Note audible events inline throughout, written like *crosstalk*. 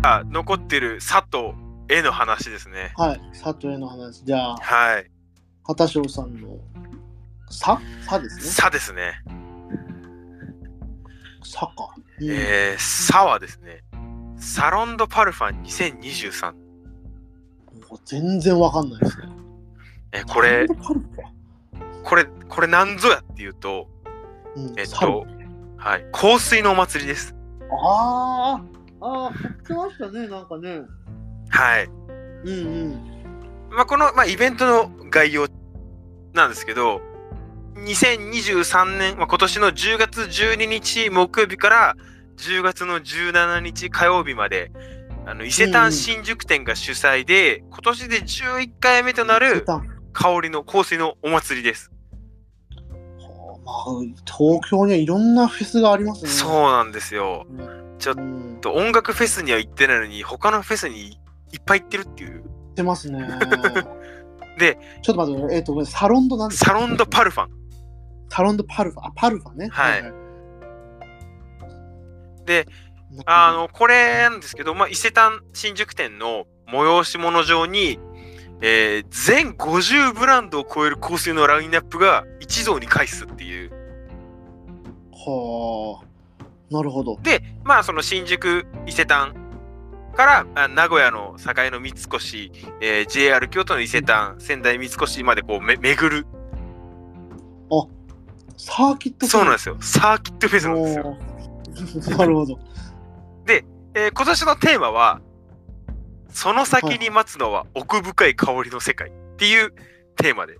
が残ってる佐藤への話ですね。はい。佐藤への話。じゃあ、はい。畑翔さんの、さ？さですね。さですね。さか。うんえー、さはですね、サロンドパルファン2023。もう全然わかんないですね。えーこれこれ、これなんぞやっていうと、ァうんえっサルと、はい、香水のお祭りです。ああ、ああ、言ってましたね、なんかね。はい。うんうん。まあ、この、まあ、イベントの概要なんですけど、2023年、まあ、今年の10月12日木曜日から10月の17日火曜日まで、あの伊勢丹新宿店が主催で、今年で11回目となるは香りの香水のお祭りです。あまあ、東京にはいろんなフェスがありますね。そうなんですよ。うん。ちょっと音楽フェスには行ってないのに、他のフェスにいっぱい行ってるっていう。ってますね。で、ちょっと待って、えっ、と、ごめんサロンドなんですかサロンドパルファン。サロンドパルファ、あ、パルファね。はいはいで、あの、これなんですけど、まあ、伊勢丹新宿店の催し物上に、えー全50ブランドを超える香水のラインナップが一堂に会すっていう。はあ、なるほど。で、まあ、その新宿伊勢丹からあ名古屋の境の三越、えー JR 京都の伊勢丹、仙台三越までこうめ巡る。サーキット。そうなんですすよ。サーキットフェスなんですよ。よ。*laughs* なるほど。えー今年のテーマは、その先に待つのは奥深い香りの世界っていうテーマで。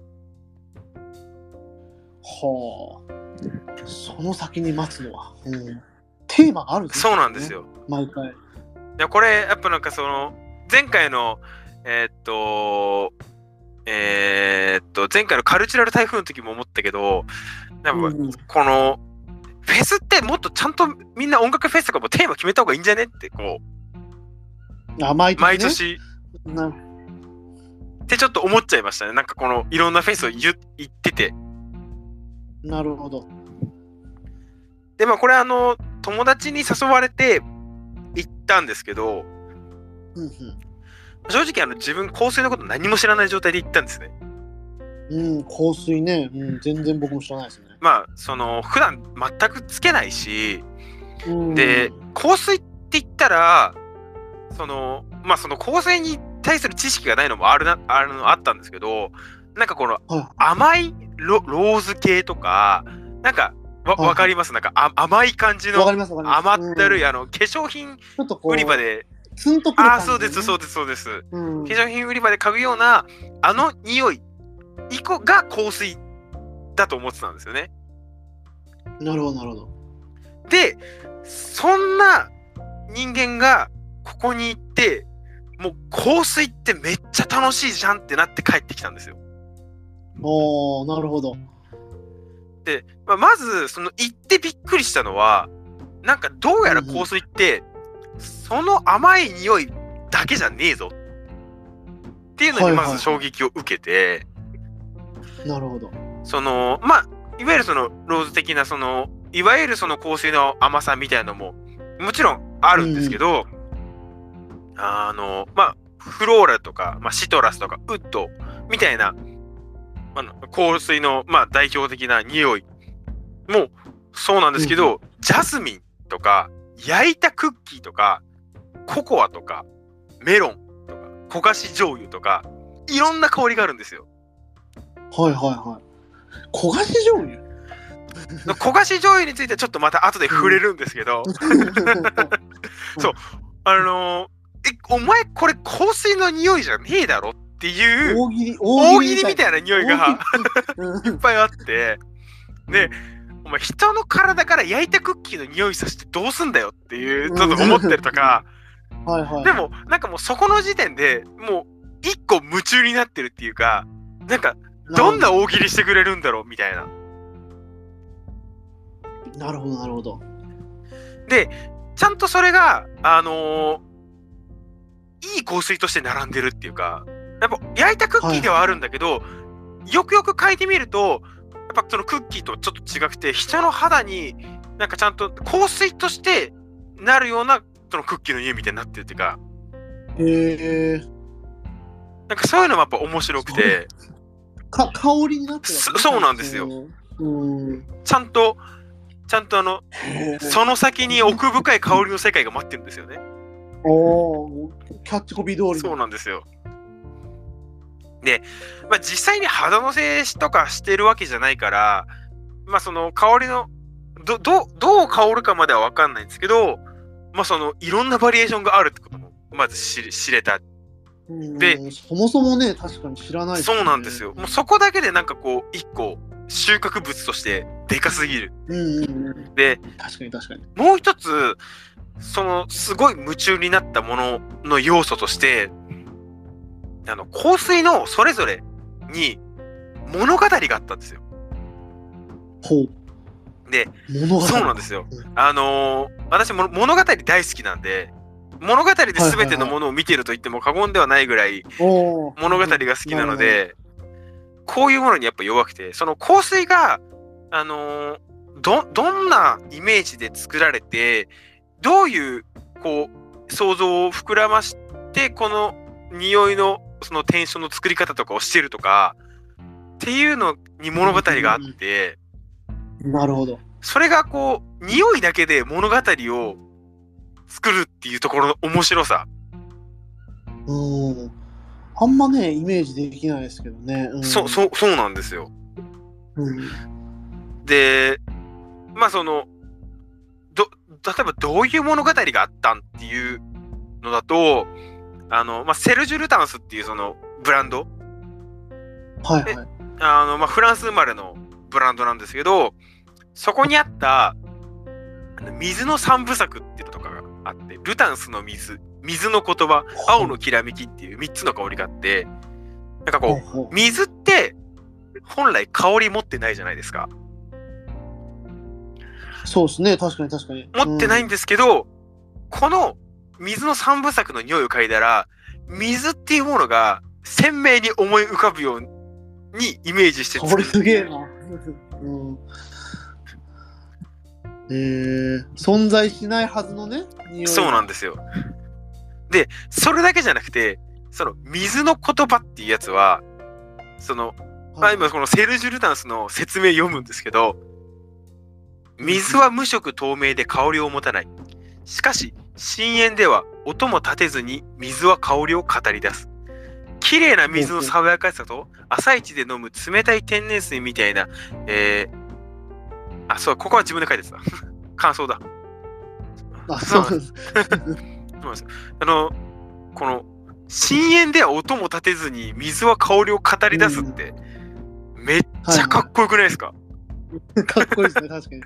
はあ。その先に待つのは。うん、テーマがあるんですねそうなんです。よ。毎回。いやこれやっぱなんかその前回のえーっとえーっと前回のカルチュラル台風の時も思ったけどなんかうんこのフェスってもっとちゃんとみんな音楽フェスとかもテーマ決めた方がいいんじゃねってこあ毎年、ね。う毎年なってちょっと思っちゃいましたねなんかこのいろんなフェスを言言っててなるほど。でまあこれあの友達に誘われて行ったんですけどうん正直あの自分香水のこと何も知らない状態で行ったんですねうん。うん、香水ね。うん、全然僕も知らないですね。まあその普段全くつけないしうん、で香水って言ったらそのまあその香水に対する知識がないのもあるなあるのあったんですけどなんかこのは甘いロローズ系とかなんかわはいわかります？なんかあ甘い感じの。甘ったるい、うんあの化粧品売り場でツンとくるああそうですそうでですそうですす。うん、化粧品売り場で嗅ぐようなあの匂い以降が香水だと思ってたんですよねなるほど、なるほど。でそんな人間がここに行ってもう香水ってめっちゃ楽しいじゃんってなって帰ってきたんですよ。おー、なるほど。で、まあ、まずその行ってびっくりしたのはなんかどうやら香水ってその甘い匂いだけじゃねえぞ。っていうのにはいはい。まず衝撃を受けて、なるほど。そのまあいわゆるそのローズ的なそのいわゆるその香水の甘さみたいなのももちろんあるんですけど、あのまあフローラとか、まあ、シトラスとかウッドみたいなあの香水の、まあ、代表的な匂い。もそうなんですけど、ジャスミンとか焼いたクッキーとかココアとかメロンとか焦がし醤油とかいろんな香りがあるんですよ。はいはいはい。焦がし醤油？焦がし醤油についてはちょっとまた後で触れるんですけど、*laughs* そう。あのーえお前これ香水の匂いじゃねえだろっていう大喜利、大喜利みたいな匂いがいっぱいあって。でお前人の体から焼いたクッキーの匂いさせてどうすんだよっていうちょっと思ってるとか。はいはい。でもなんかもうそこの時点でもう一個夢中になってるっていうかなんかどんな大喜利してくれるんだろうみたいな。なるほど、なるほど。でちゃんとそれがあのーいい香水として並んでるっていうかやっぱ焼いたクッキーではあるんだけど、よくよく嗅いでみるとやっぱそのクッキーとちょっと違くて人の肌になんかちゃんと香水としてなるようなそのクッキーの匂いみたいになってるっていうか、へえ。なんかそういうのもやっぱ面白くて、か、香りになってるそそうなんですよ。うん。ちゃんと、ちゃんとあの。その先に奥深い香りの世界が待ってるんですよね。おーキャッチコピー通りのそうなんですよ。で、まあ、実際に肌のせとかしてるわけじゃないから、まあその香りのどどどう香るかまでは分かんないんですけど、まあそのいろんなバリエーションがあるってこともまず知知れた。うんでそもそもね、確かに知らない、そうなんですよ。もうそこだけでなんかこう一個収穫物としてでかすぎる。うんうんうん。で、確かに確かに。もう一つ、そのすごい夢中になったものの要素として、あの香水のそれぞれに物語があったんですよ。ほう。で、物語。そうなんですようん。あのー私も物語大好きなんで、物語で全てのものを見てると言っても過言ではないぐらい物語が好きなので、こういうものにやっぱ弱くて、その香水が、あのーど、どんなイメージで作られて、どういう、こう、想像を膨らまして、この匂いの、そのテンションの作り方とかをしてるとか、っていうのに物語があって、なるほど。それがこう、匂いだけで物語を作るっていうところの面白さ。うん。あんまね、イメージできないですけどね。うん、そ、そう、そうなんですよ。うん。で、まあその、ど、例えばどういう物語があったんっていうのだと、あの、まあ、セルジュ・ルタンスっていうそのブランド、はいはい。あの、まあ、フランス生まれのブランドなんですけど、そこにあった、水の三部作っていうのとかがあって、ルタンスの水、水の言葉、青のきらめきっていう3つの香りがあって、なんかこう、水って本来香り持ってないじゃないですか。そうですね、確かに確かに。持ってないうんんですけど、この水の三部作の匂いを嗅いだら、水っていうものが鮮明に思い浮かぶようにイメージしてこれすげえな。うん。えー、存在しないはずのね、そうなんですよ。で、それだけじゃなくて、その水の言葉っていうやつは、その、まあ、はい今このセルジュ・ルタンスの説明読むんですけど、水は無色透明で香りを持たない。しかし、深淵では音も立てずに水は香りを語り出す。綺麗な水の爽やかさと、朝一で飲む冷たい天然水みたいな、えー、あ、そう、ここは自分で書いてた。*laughs* 感想だ。あ、そうです。そうです *laughs* よあの、この、深淵では音も立てずに水は香りを語り出すって、めっちゃかっこよくないですか、*laughs* かっこいいですね、確かに。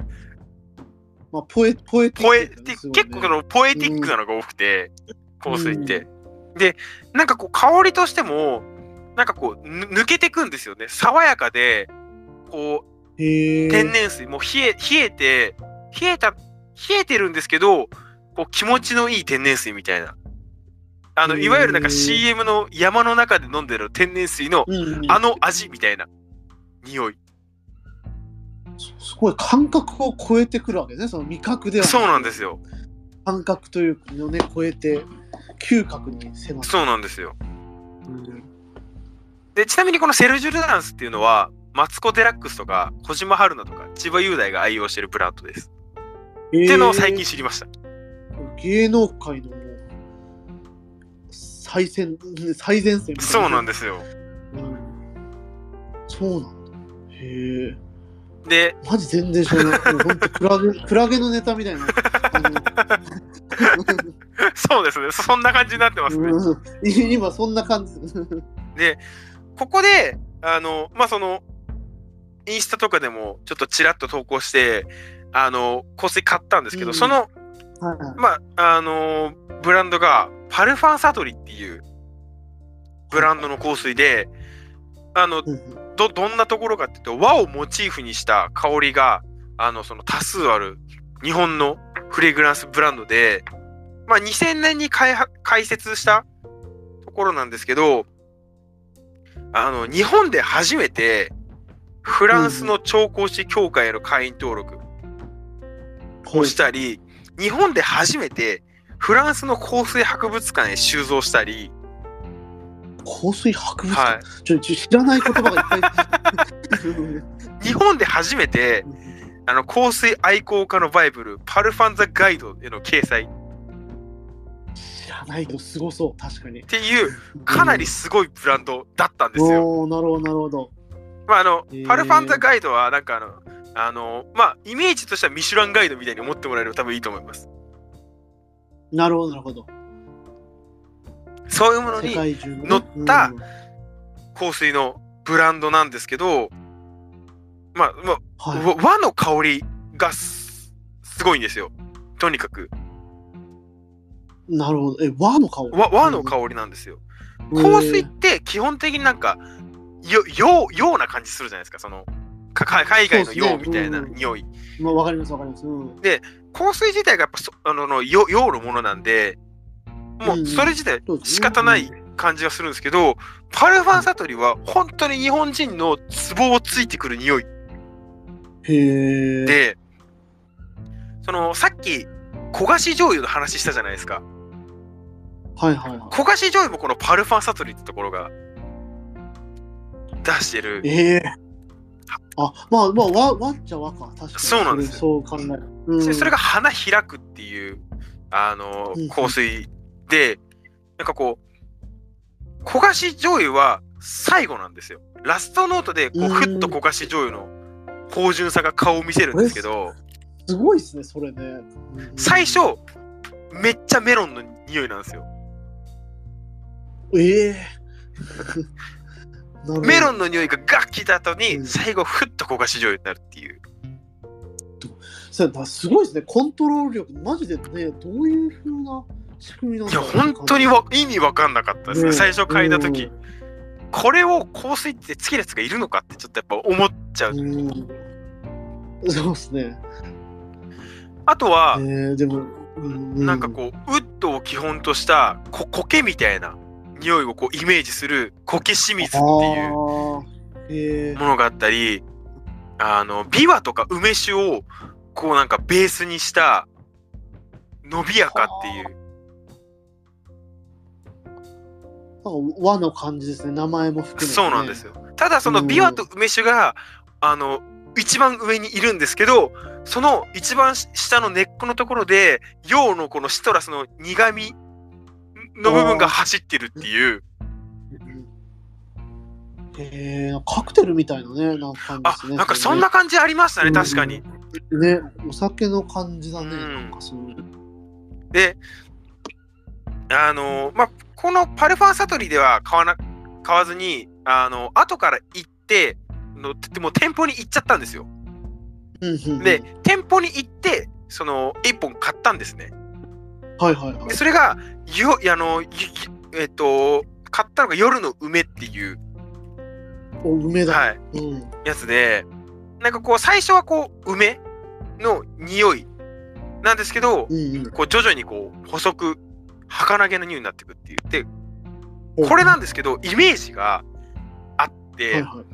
まあ、ポエ、ポエティックね結構そのポエティックなのが多くて、香水って。で、なんかこう香りとしても、なんかこうぬ抜けてくんですよね。爽やかで、こう。天然水、もう冷え、冷えて、冷えた、冷えてるんですけど、こう気持ちのいい天然水みたいな。あの、いわゆるなんか CM の山の中で飲んでる天然水のあの味みたいな匂い。すごい感覚を超えてくるわけですね、その味覚ではくそうなんですよ。感覚というのをね、超えて、嗅覚に迫る。そうなんですよ。うんで、ちなみにこのセルジュ・ルダンスっていうのは、マツコ・デラックスとか、小島春菜とか、千葉雄大が愛用してるブランドです。っていうのを最近知りました。芸能界の最先最前線みたいそうなんでですよ。す、うん、そうなんだへえで、マジ全然知らない。もうほんとクラゲ *laughs* クラゲのネタみたいな。あそうですね。そんな感じになってますね。の、うん、今そんな感じ。ここで、あの、まあ、その、インスタとかでもちょっとちらっと投稿して、あの、香水買ったんですけど、うん。その、はいはい。まあ、あの、ブランドが、パルファンサトリっていうブランドの香水で、あの、ど、どんなところかっていうと、和をモチーフにした香りが、あの、その多数ある日本のフレグランスブランドで、まあ、2000年に開開設したところなんですけど、あの、日本で初めて、フランスの調香師協会への会員登録をしたり、日本で初めて、フランスの香水博物館へ収蔵したり、香水博物館、はちょちょ知らない言葉がいっぱい。い、*laughs* 日本で初めてあの香水愛好家のバイブル、パルファンザガイドへの掲載っ知らないとすごそう、確かに。ていう、かなりすごいブランドだったんですよ。なるほど、なるほど。まあ、あのへー、パルファンザガイドは、なんかあの、あの、まあ、イメージとしてはミシュランガイドみたいに思ってもらえれば多分いいと思います。なるほど、なるほど。そういうもの世に乗ったうん香水のブランドなんですけど、まあ、まあ、はいわ和の香りがすすごいんですよ。とにかく。なるほど。え、和の香り？和和の香りなんですよ。り香水って基本的になんか、よ、よう、ような感じするじゃないですか。その、かか海外のようみたいなうん匂い。まあ、わかります、わかります。うん。香水自体がやっぱそ、あの、のよようのものなんで、もうそれ自体仕方ない感じがするんですけど、パルファンサトリは本当に日本人のツボをついてくる匂いへえ。で、その、さっき、焦がし醤油の話したじゃないですか。はいはいはい。焦がし醤油もこのパルファンサトリってところが出してる。ええあ、まあまあ、和、和っちゃ和か。確かに。そうなんですよそう考える。うん、でそれが花開くっていう、あのうん、香水で、なんかこう、焦がし醤油は最後なんですよ。ラストノートで、こう、うんふっと焦がし醤油の芳醇さが顔を見せるんですけど、すごいですね、それね。うん最初、めっちゃメロンの匂いなんですよ。ええ *laughs* なるほどメロンの匂いがガッ効いた後うに、ん最後、ふっと焦がし醤油になるっていう。そうだすごいですね、コントロール力、マジでね、どういう風な仕組みなんいや、本当にわ意味わかんなかったですね、ね最初嗅いだ時。うこれを香水ってつけるやつがいるのかってちょっとやっぱ思っちゃう。うん、そうですね。あとはえ、ー、でも、うん。なんかこう、ウッドを基本としたこ苔みたいな匂いをこうイメージする苔清水っていうものがあったり、あの、ビワとか梅酒をこうなんかベースにした伸びやかっていう。和の感じですね、名前も含めて、ね。そうなんですよ。ただそのうんビワと梅酒が、あの、一番上にいるんですけど、その一番下の根っこのところで、陽のこのシトラスの苦味の部分が走ってるっていう。うん。えー、カクテルみたいなね、なんか感じであす、ね。なんかそんな感じありましたね、うん確かに。ね、お酒の感じだね、うんなんかそういう。で、あのまあ、このパルファンサトリでは買わな、買わずに、あの、後から行って、のでもう店舗に行っちゃったんですよ。で、店舗に行って、その、一本買ったんですね。はいはいはいで、。それが、よ、あの、えっと、買ったのが夜の梅っていう、お梅だ。はい、うん。やつで、なんかこう、最初はこう、梅の匂いなんですけど、うんうん。こう、徐々にこう、細く、儚げな匂いになっていくっていう。で、これなんですけど、イメージがあって、はいはい。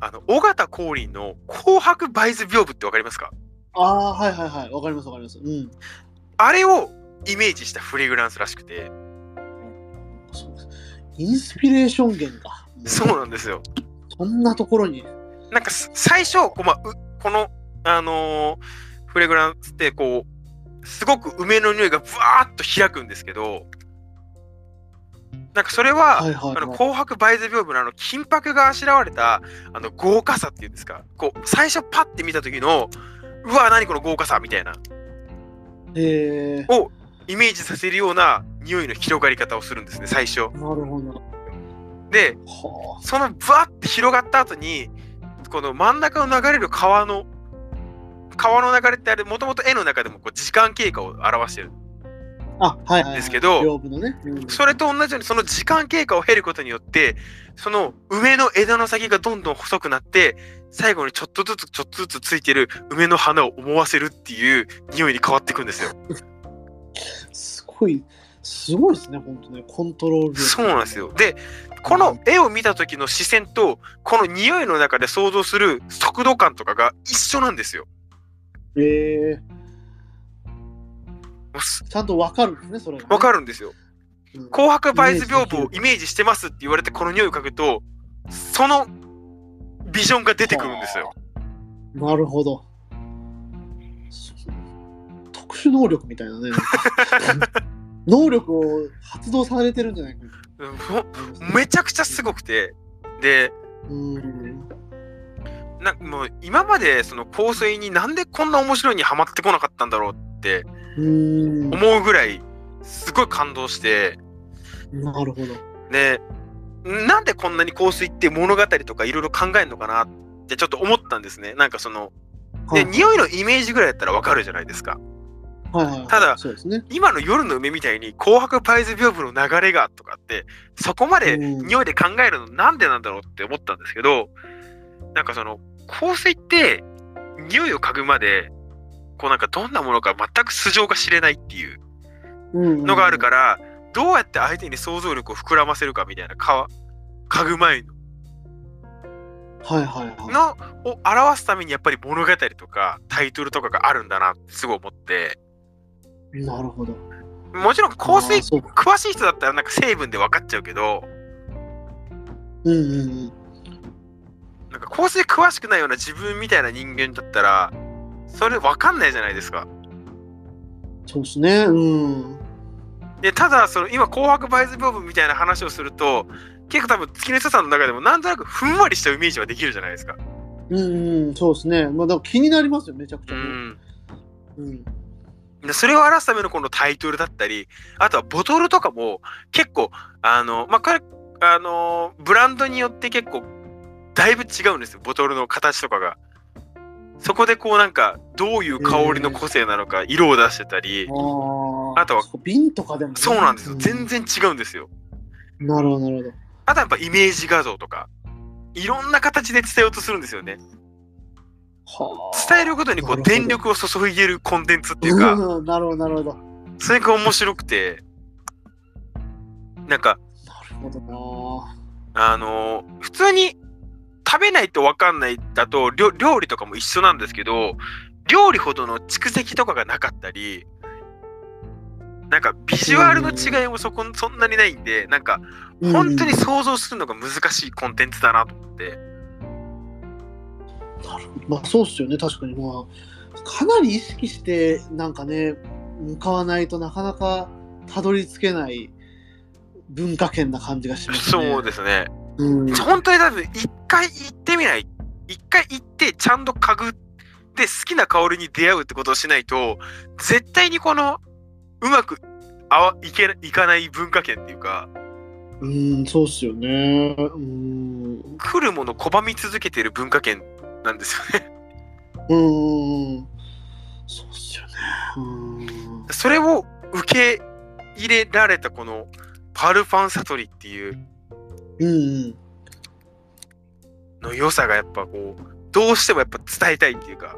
あの、尾形光琳の紅白バイズ屏風ってわかりますか？ああ、はいはいはい。わかりますわかります。うん。あれをイメージしたフレグランスらしくて。インスピレーション源が。そうなんですよ。そんなところに。なんかす最初、こうまこの、あのーフレグランスってこう、すごく梅の匂いがブワーッと開くんですけど、なんかそれは、はいはい、あのはい。紅白バイズ屏風のあの金箔があしらわれたあの豪華さっていうんですか、こう最初パッて見た時の、うわ、何この豪華さみたいな、えをイメージさせるような匂いの広がり方をするんですね、最初。ー、なるほど。で、はそのブワッて広がった後に、この真ん中を流れる川の、川の流れってあれ、もともと絵の中でもこう時間経過を表してる。あ。あ、はい。ですけどそれと同じように、その時間経過を経ることによって、その梅の枝の先がどんどん細くなって、最後にちょっとずつちょっとずつついてる梅の花を思わせるっていう匂いに変わっていくんですよ。*laughs* すごい、すごいですね、本当ね。コントロール力。そうなんですよ。で、この絵を見た時の視線と、この匂いの中で想像する速度感とかが一緒なんですよ。えちゃんとわかるんですね、それが、ね。わかるんですよ。うん紅白バイス屏風をイメージしてますって言われてこの匂いを嗅ぐと、そのビジョンが出てくるんですよ。なるほど。特殊能力みたいなね。*laughs* 能力を発動されてるんじゃないかうんほめちゃくちゃすごくて、で、うん。なもう今までその香水になんでこんな面白いにハマってこなかったんだろうってうん。思うぐらいすごい感動して、なるほど。で、なんでこんなに香水って物語とかいろいろ考えるのかなってちょっと思ったんですね。なんかその、で、はい匂いのイメージぐらいだったらわかるじゃないですか。はいはいはいただそうですね。今の夜の梅みたいに紅白パイズ屏風の流れがとかって、そこまでうん匂いで考えるのなんでなんだろうって思ったんですけど、なんかその香水って匂いを嗅ぐまで、こうなんかどんなものか全く素性が知れないっていうのがあるから、どうやって相手に想像力を膨らませるかみたいなか嗅ぐ前のら。はいはいはい。のを表すためにやっぱり物語とかタイトルとかがあるんだなってすごい思ってなるほど。もちろん香水詳しい人だったらなんか成分で分かっちゃうけどうんうんうん。か香水詳しくないような自分みたいな人間だったらそれ分かんないじゃないですか。そうですね。うん。でただその今紅白バイズ屏風みたいな話をすると結構多分月の人さんの中でもなんとなくふんわりしたイメージはできるじゃないですか。うんうん、そうですね。まあ、だから気になりますよ、めちゃくちゃね。うんうん。でそれを表すためのこのタイトルだったりあとはボトルとかも結構あのまあこれあのブランドによって結構だいぶ違うんですよ。ボトルの形とかが。そこでこうなんかどういう香りの個性なのか色を出してたり、ああとは瓶とかでもね、そうなんですよ、う全然違うんですよ。なるほど、なるほど。あとはやっぱイメージ画像とか。いろんな形で伝えようとするんですよね。はあ。伝えることにこう電力を注いでるコンテンツっていうか。うんなるほど、なるほど。それが面白くて。なんかなるほどな。あのー普通に食べないと分かんないだと料料理とかも一緒なんですけど料理ほどの蓄積とかがなかったりなんかビジュアルの違いもそこそんなにないんでなんか本当に想像するのが難しいコンテンツだなと思って。まあそうっすよね。確かに。まあかなり意識してなんかね向かわないとなかなかたどり着けない文化圏な感じがしますね。そうですねうん、本当に多分一回行ってみない一回行ってちゃんと嗅ぐで好きな香りに出会うってことをしないと絶対にこのうまくあわいけいかない文化圏っていうかうん、そうっすよね。うん、来るもの拒み続けてる文化圏なんですよね。うん、そうっすよね。うん、それを受け入れられたこのパルファンサトリっていううん、うん、の良さがやっぱこうどうしてもやっぱ伝えたいっていうか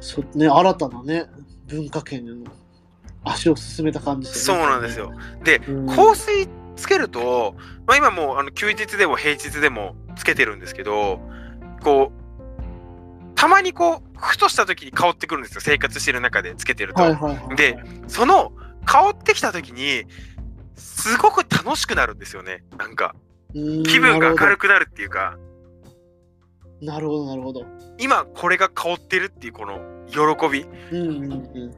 そうね新たなね文化圏への足を進めた感じですそう。なんですよ。でうん。香水つけると、まあ、今もうあの休日でも平日でもつけてるんですけどこうたまにこうふとした時に香ってくるんですよ生活してる中でつけてると。はいはいはい。でその香ってきた時にすごく楽しくなるんですよねなんかうん気分が明るく。くなるっていうかなるほど、なるほど。今これが香ってるっていうこの喜びうんうんうん。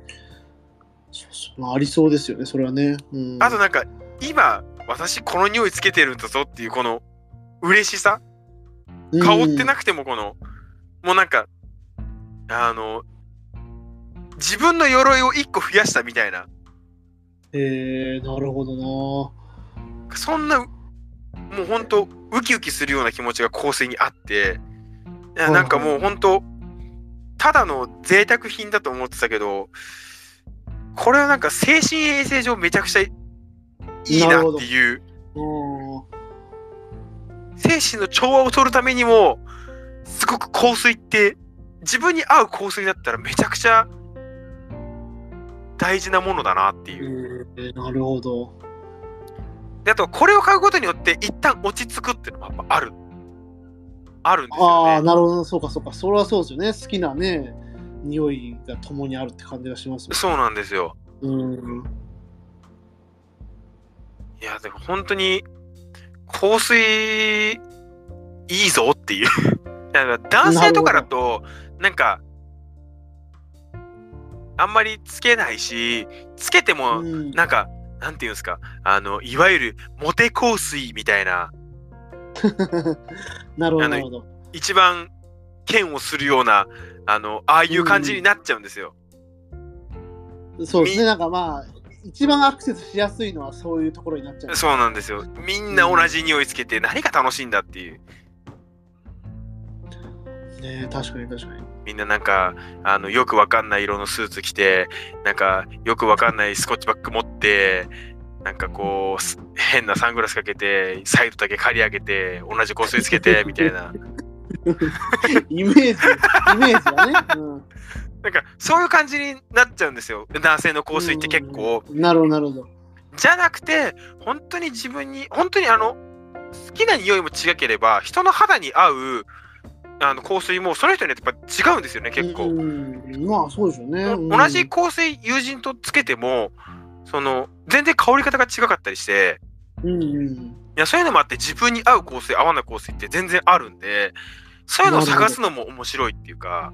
まあ、ありそうですよね、それはね。うん、あとなんか今私この匂いつけてるんだぞっていうこの嬉しさ香ってなくてもこのもうなんかあの自分の鎧を一個増やしたみたいなえー、なるほどな。そんなもうほんとウキウキするような気持ちが香水にあってなんかもうほんとただの贅沢品だと思ってたけどこれはなんか精神衛生上めちゃくちゃいいなっていううん精神の調和を取るためにもすごく香水って自分に合う香水だったらめちゃくちゃ大事なものだなっていう。えー、なるほど。であとこれを買うことによって一旦落ち着くっていうのもやっぱある。あるんですよああ、ね。なるほど、そうかそうか。それはそうですよね。好きなね、匂いが共にあるって感じがしますよそうなんですよ。うん。いや、でも本当に香水いいぞっていう。*laughs* 男性とかだと、なんか、あんまりつけないし、つけても、うんなんか、なんていうんですか、あの、いわゆるモテ香水みたいな、*laughs* なるほど、あのなるほど。一番剣をするような、あの、ああいう感じになっちゃうんですよ。そうですね、みなんかまあ、一番アクセスしやすいのはそういうところになっちゃう。そうなんですよ。みんな同じ匂いつけて何が楽しいんだっていう。ね確かに確かに。みんななんか、あの、よくわかんない色のスーツ着て、なんか、よくわかんないスコッチバッグ持って、なんかこう、す変なサングラスかけて、サイドだけ刈り上げて、同じ香水つけて、*laughs* みたいな。イメージ、イメージはね。うんなんか、そういう感じになっちゃうんですよ。男性の香水って結構。うんなるほど、なるほど。じゃなくて、本当に自分に、本当にあの、好きな匂いも違ければ、人の肌に合う、あの香水もその人によってやっぱ違うんですよね、結構。うんまあ、そうでしょうね。うん同じ香水友人とつけてもその全然香り方が違かったりしてうんうん。いやそういうのもあって自分に合う香水合わない香水って全然あるんでそういうのを探すのも面白いっていうか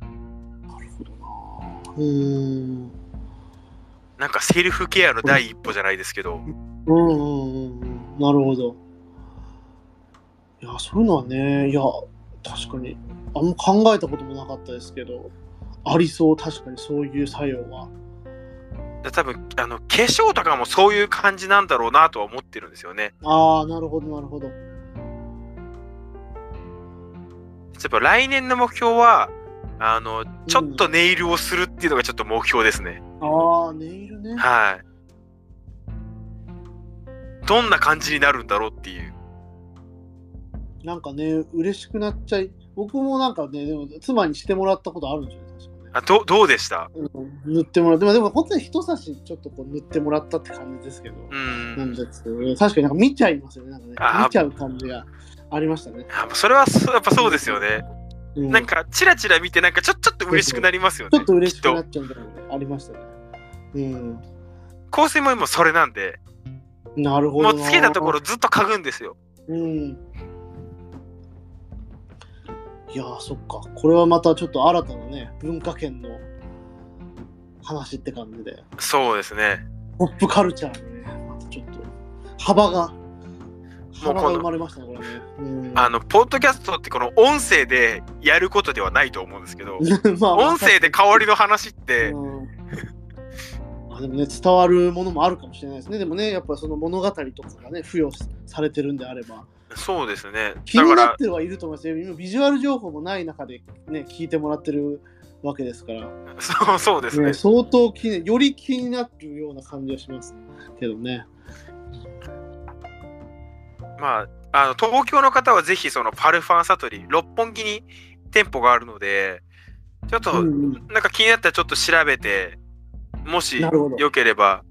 なるほどな。うん。なんかセルフケアの第一歩じゃないですけどうんうんうんうん。なるほど。いや、そういうのはね、いや、確かに、あんま考えたこともなかったですけど、ありそう、確かにそういう作用は。多分あの化粧とかもそういう感じなんだろうなとは思ってるんですよねああ、なるほど、なるほど。やっぱ来年の目標はあのちょっとネイルをするっていうのがちょっと目標ですね、ああ、ネイルね。はいどんな感じになるんだろうっていうなんかね、嬉しくなっちゃい、僕もなんかね、でも妻にしてもらったことあるんですよね、確かね。あどどうでした？うん、塗ってもらって、まあでも本当に人差しちょっとこう塗ってもらったって感じですけど、うんなんですけど、確かになんか見ちゃいますよね、なんかね見ちゃう感じがありましたね。あそれはそやっぱそうですよね。うん、なんかチラチラ見てなんかちょちょっと嬉しくなりますよね。ちょっと嬉しくなきっっちゃうみたいなありましたね。うん。と香水も今それなんで、なるほどな。もうつけたところずっと嗅ぐんですよ。うん。いやー、そっか。これはまたちょっと新たなね、文化圏の話って感じで、そうですね。ポップカルチャーにね、またちょっと幅が、幅が生まれましたね、これね。うん、あの、ポッドキャストってこの音声でやることではないと思うんですけど、*laughs* まあまあ音声で香りの話って、でもね、伝わるものもあるかもしれないですね。でもね、やっぱその物語とかがね、付与されてるんであれば、そうですね。気になってはいると思いますよ。今、ビジュアル情報もない中でね、聞いてもらってるわけですから、*laughs* そうそうですねね、。相当気に、より気になるような感じがしますけどね。まあ、あの東京の方はぜひそのパルファンサトリ、六本木に店舗があるので、ちょっと、うんうんなんか気になったらちょっと調べて、もしよければ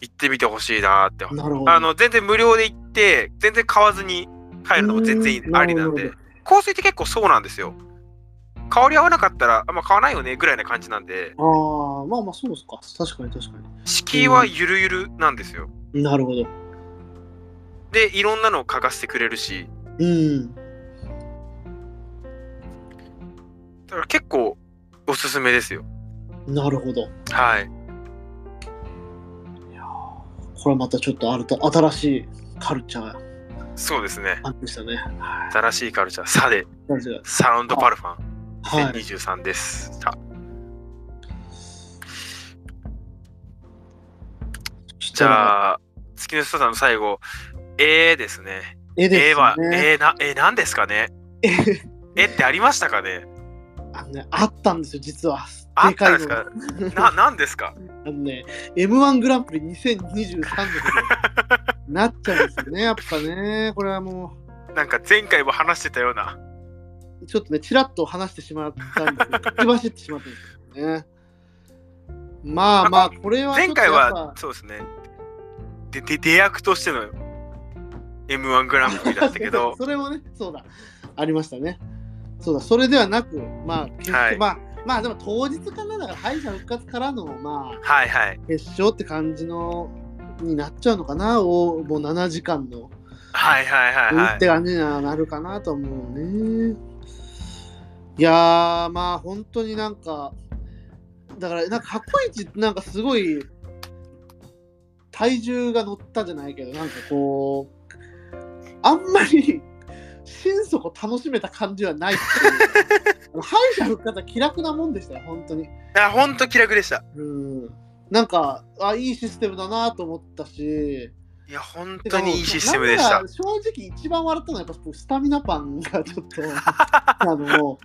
行ってみてほしいなって。なるほど。あの全然無料で行って、全然買わずに帰るのも全然いいうんありなんで香水って結構そうなんですよ。香り合わなかったら、あんま買わないよねぐらいな感じなんで、ああ、まあまあそうですか。確かに確か敷居はゆるゆるなんですよ。に。なるほど。で、いろんなのを嗅がせてくれるし、うん。だから結構おすすめですよ。なるほど。はい。これはまたちょっと新た新しいカルチャーそうですね。あでしたね。はい新しいカルチャー、サデ、カルチャーサウンドパルファン、はい。2023です。さじあ、ゃあ、月の人さんの最後、えーですね。絵ですね。えーは、えーな、えーなんですかね？ええってありましたかね？あのね、あったんですよ、実は。あったんですか？な、なんですか？*laughs* あのね、M1 グランプリ2023の時になっちゃうんですよね、*laughs* やっぱね。これはもなんか前回も話してたような。う、ちょっとね、ちらっと話してしまったんで、口走ってしまったんですけどね。まあまあ、これは前回は、そうですね。で、で、出役としての M1 グランプリだったけど、*laughs* それもね、そうだ、ありましたね。そうだ、それではなく、まあ、結局、はいまあ、まあでも当日かなだから敗者復活からのまあはいはい。決勝って感じのになっちゃうのかな？おもう7時間のはいはいはいはって感じにはなるかなと思うね。いやーまあ本当になんかだからなんか過去一なんかすごい体重が乗ったじゃないけどなんかこうあんまり *laughs* 心底楽しめた感じはないってい敗 *laughs* 者復活は気楽なもんでしたよ本当に。い。いや、ほんと気楽でした。うんなんかあいいシステムだなと思ったしいや、本当にいいシステムでした。正直一番笑ったのはやっぱスタミナパンがちょっと *laughs* あの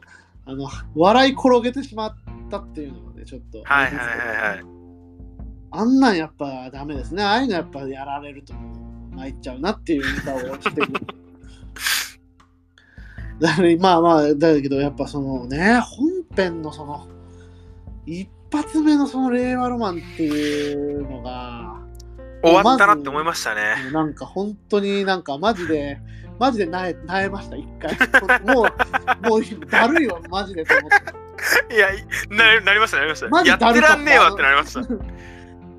あの笑い転げてしまったっていうのでちょっとはいはいはいはい。あんなんやっぱダメですねああいうのやっぱやられると参っちゃうなっていうネタをしてる *laughs* だからまあまあだけどやっぱそのね本編のその一発目のその令和ロマンっていうのが終わったなって思いましたね。なんか本当になんかマジで、マジでなえなえました、一回。もう、もうだるいわ、マジでと思って。いや、いななりましたなりました。マジやってらんねえわってなりました。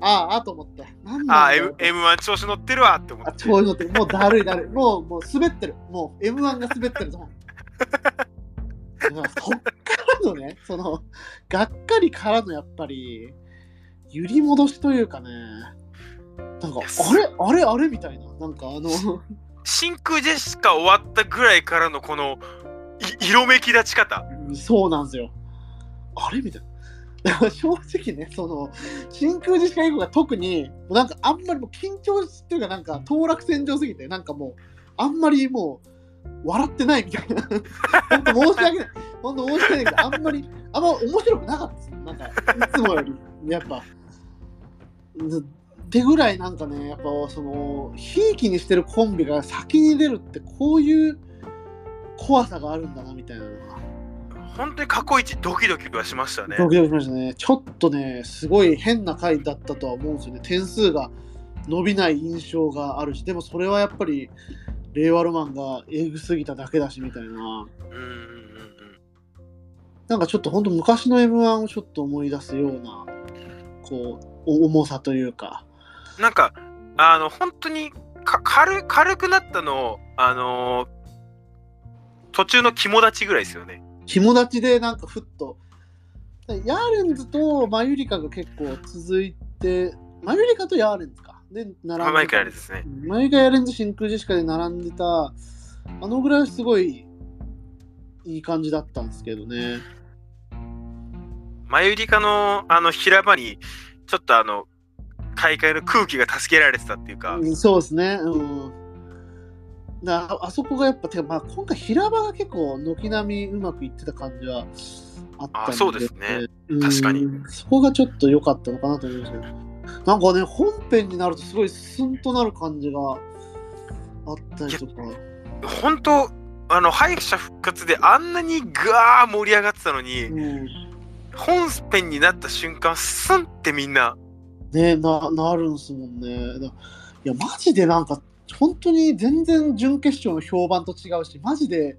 ああ、あと思って。なんああ、なんだよ M- M1 調子乗ってるわって思あ、って。調子乗ってる。もうだるいだるい。もう、もう滑ってる。もう M1 が滑ってるぞ。そっからのね、その、がっかりからのやっぱり、揺り戻しというかね、なんか、あれあれあれ？みたいな。なんかあの、真空ジェシカ終わったぐらいからのこのい色めき立ち方。そうなんですよ。あれ？みたいな。*laughs* 正直ね、その、真空ジェシカ以降が特に、なんかあんまりもう緊張っていうか、なんか当落線上すぎて、なんかもう、あんまりもう、笑ってないみたいな。本当申し訳ない。本当申し訳ないけど、あんまり、あんま面白くなかったです。なんか、いつもより、やっぱ。ずってぐらいなんかね、やっぱその、ひいきにしてるコンビが先に出るって、こういう怖さがあるんだな、みたいなのが。本当に過去一ドキドキはしましたね。ドキドキしましたね。ちょっとね、すごい変な回だったとは思うんですよね。点数が伸びない印象があるし、でもそれはやっぱり、令和ロマンがエグすぎただけだしみたいな。なんかちょっと本当昔の M1 をちょっと思い出すような、こう、お重さというか。うん。なんか、あの、本当にか軽軽くなったの、あのー途中の肝立ちぐらいですよね。肝立ちでなんかふっと。ヤーレンズとマユリカが結構続いて、マユリカとヤーレンズか。で、並んでたマイクあれですね。マユリカ、ヤーレンズ、真空ジェシカで並んでた、あのぐらいすごいいい感じだったんですけどね。マユリカのあの平場に、ちょっとあの、大会の空気が助けられてたっていうか、うんそうですね。うん。だああそこがやっぱ、てかまあ、今回平場が結構軒並みうまくいってた感じはあったんであそうですねうん確かにそこがちょっと良かったのかなと思いますけどなんかね本編になるとすごいスンとなる感じがあったりとか。本当あの敗者復活であんなにガー盛り上がってたのに、うん。本編になった瞬間スンってみんな。ねななるんすもんね。だいやマジでなんか本当に全然準決勝の評判と違うしマジで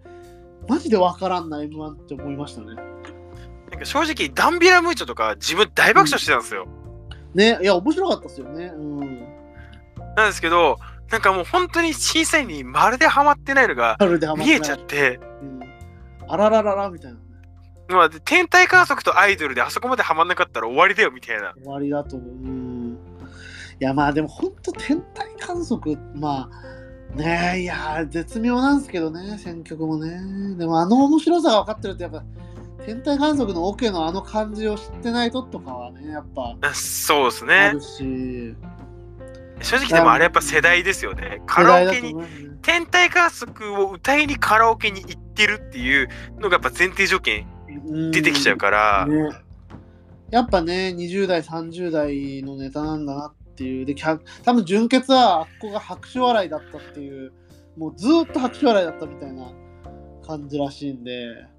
マジでわからんな M1 って思いましたね。なんか正直ダンビラムーチョとか自分大爆笑してたんですよ、ね。いや面白かったですよね。うん。なんですけどなんかもう本当に審査員にまるでハマってないのが見えちゃって、うん、あららららみたいなね。まあ、天体観測とアイドルであそこまでハマんなかったら終わりだよみたいな。終わりだと思う。うん。いやまあでも本当天体観測まあねえいや絶妙なんですけどね選曲もね。でもあの面白さが分かってるとやっぱ天体観測のオ、ケのあの感じを知ってないととかはねやっぱあそうですあねるし、正直でもあれやっぱ世代ですよね。カ世ラオケに天体観測を歌いにカラオケに行ってるっていうのがやっぱ前提条件うん。出てきちゃうから、ね、やっぱね20代30代のネタなんだなっていう。で客多分純潔はあっこが拍手笑いだったっていう。もうずーっと拍手笑いだったみたいな感じらしいんで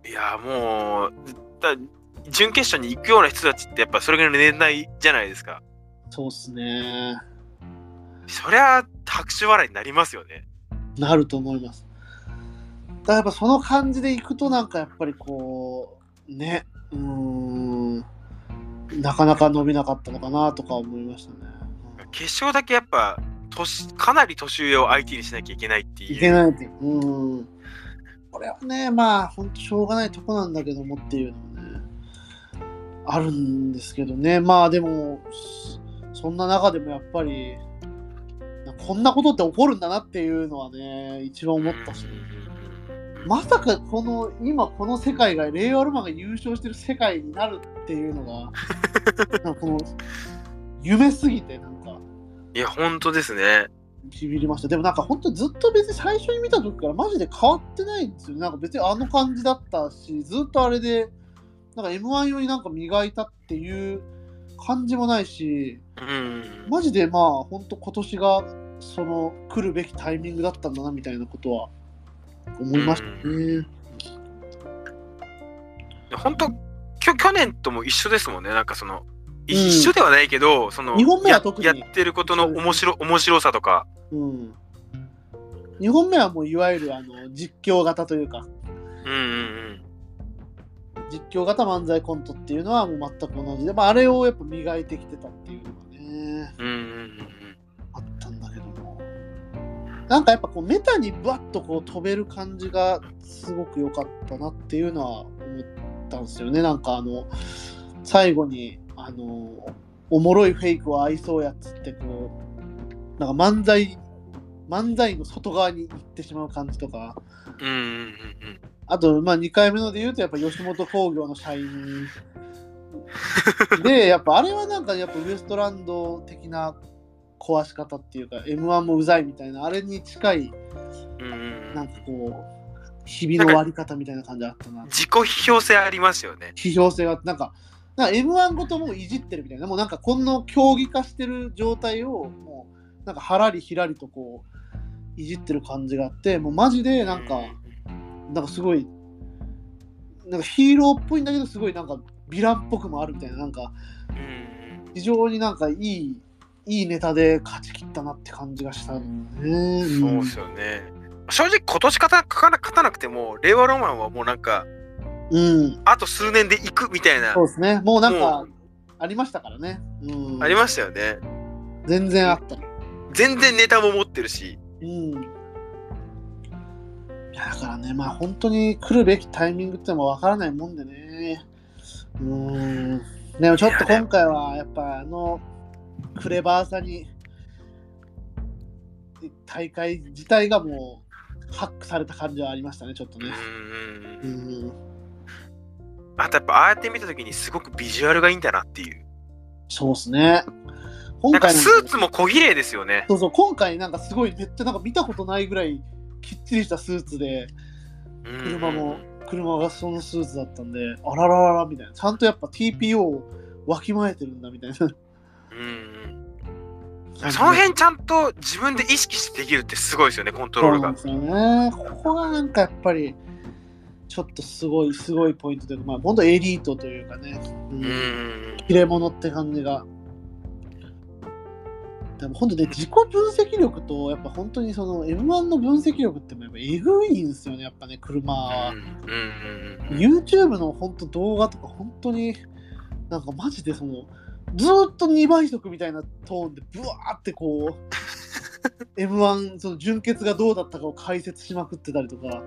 いやもうだ準決勝に行くような人たちってやっぱそれぐらいの年代じゃないですかそうっすねそりゃ拍手笑いになりますよねなると思いますだからやっぱその感じでいくとなんかやっぱりこうねうーん、なかなか伸びなかったのかなとか思いましたね。決勝だけやっぱ年かなり年上を相手にしなきゃいけないっていう。いけないっていう。うん。これはね、まあ、ほんとしょうがないとこなんだけどもっていうのもね、あるんですけどね。まあでも、そそんな中でもやっぱり、なこんなことって起こるんだなっていうのはね、一番思ったし、まさかこの、今この世界が、令和ロマンが優勝してる世界になるっていうのが、*laughs* なんかこの、夢すぎて、なんか、いや、本当ですね。ビビりました。でもなんか本当にずっと別に最初に見た時からマジで変わってないんですよね。なんか別にあの感じだったし、ずっとあれで、なんか M1 用になんか磨いたっていう感じもないし、うん。マジでまあ本当今年がその来るべきタイミングだったんだなみたいなことは思いましたね。本当きょ去年とも一緒ですもんね。なんかその、うん一緒ではないけど、その二本目はや特にやってることの面白面白さとか。うん。2本目はもういわゆるあの実況型というか、うんうん実況型漫才コントっていうのはもう全く同じで、まあ、あれをやっぱ磨いてきてたっていうのがね。うん。うんうんうんあったんだけどもなんかやっぱこうメタにバッとこう飛べる感じがすごく良かったなっていうのは思ったんですよねなんかあの最後にあのおもろいフェイクを愛そうやっつってこうなんか漫才漫才の外側に行ってしまう感じとかうん。うんうんうんあと、まあ、2回目ので言うと、やっぱ吉本興業の社員で、やっぱあれはなんか、やっぱウエストランド的な壊し方っていうか、M1 もうざいみたいな、あれに近い、なんかこう、日々の割り方みたいな感じあったな。自己批評性ありますよね。批評性が、なんか M1 ごともういじってるみたいな、もうなんかこの競技化してる状態を、もう、なんかはらりひらりとこう、いじってる感じがあって、もうマジでなんか、なんかすごい、なんかヒーローっぽいんだけど、すごいなんかヴィランっぽくもあるみたいな、なんか非常になんかいい、いいネタで勝ち切ったなって感じがしたね。そうっすよね。正直今年勝たなくても、令和ロマンはもうなんか、うん。あと数年で行くみたいなそう、ですね。もうなんもかうありましたからね。うん。ありましたよね。全然あった。全然ネタも持ってるし。うん。だからね、まあ本当に来るべきタイミングってのもわからないもんでね。うん。でもちょっと今回はやっぱあのクレバーさに大会自体がもうハックされた感じはありましたね、ちょっとね。うんうんううんん。あとやっぱああやって見たときにすごくビジュアルがいいんだなっていう。そうですね。今なんか回スーツも小綺麗ですよね。そうそう、今回なんかすごいめっちゃなんか見たことないぐらいきっちりしたスーツで、車も車がそのスーツだったんで、あららららみたいな。ちゃんとやっぱ TPO をわきまえてるんだみたいな。うんうん。その辺ちゃんと自分で意識してできるってすごいですよね、コントロールがそうで。すよね。ここがなんかやっぱり、ちょっとすごい、すごいポイントというか、まあ本当エリートというかね、ううん。切れ者って感じが。でも本当ね、自己分析力と、やっぱ本当にその M1 の分析力ってやっぱえぐいんですよね、やっぱね、車。は。YouTube の本当動画とか本当になんかマジでそのずーっと2倍速みたいなトーンでブワーってこう *laughs* M1 その純潔がどうだったかを解説しまくってたりとか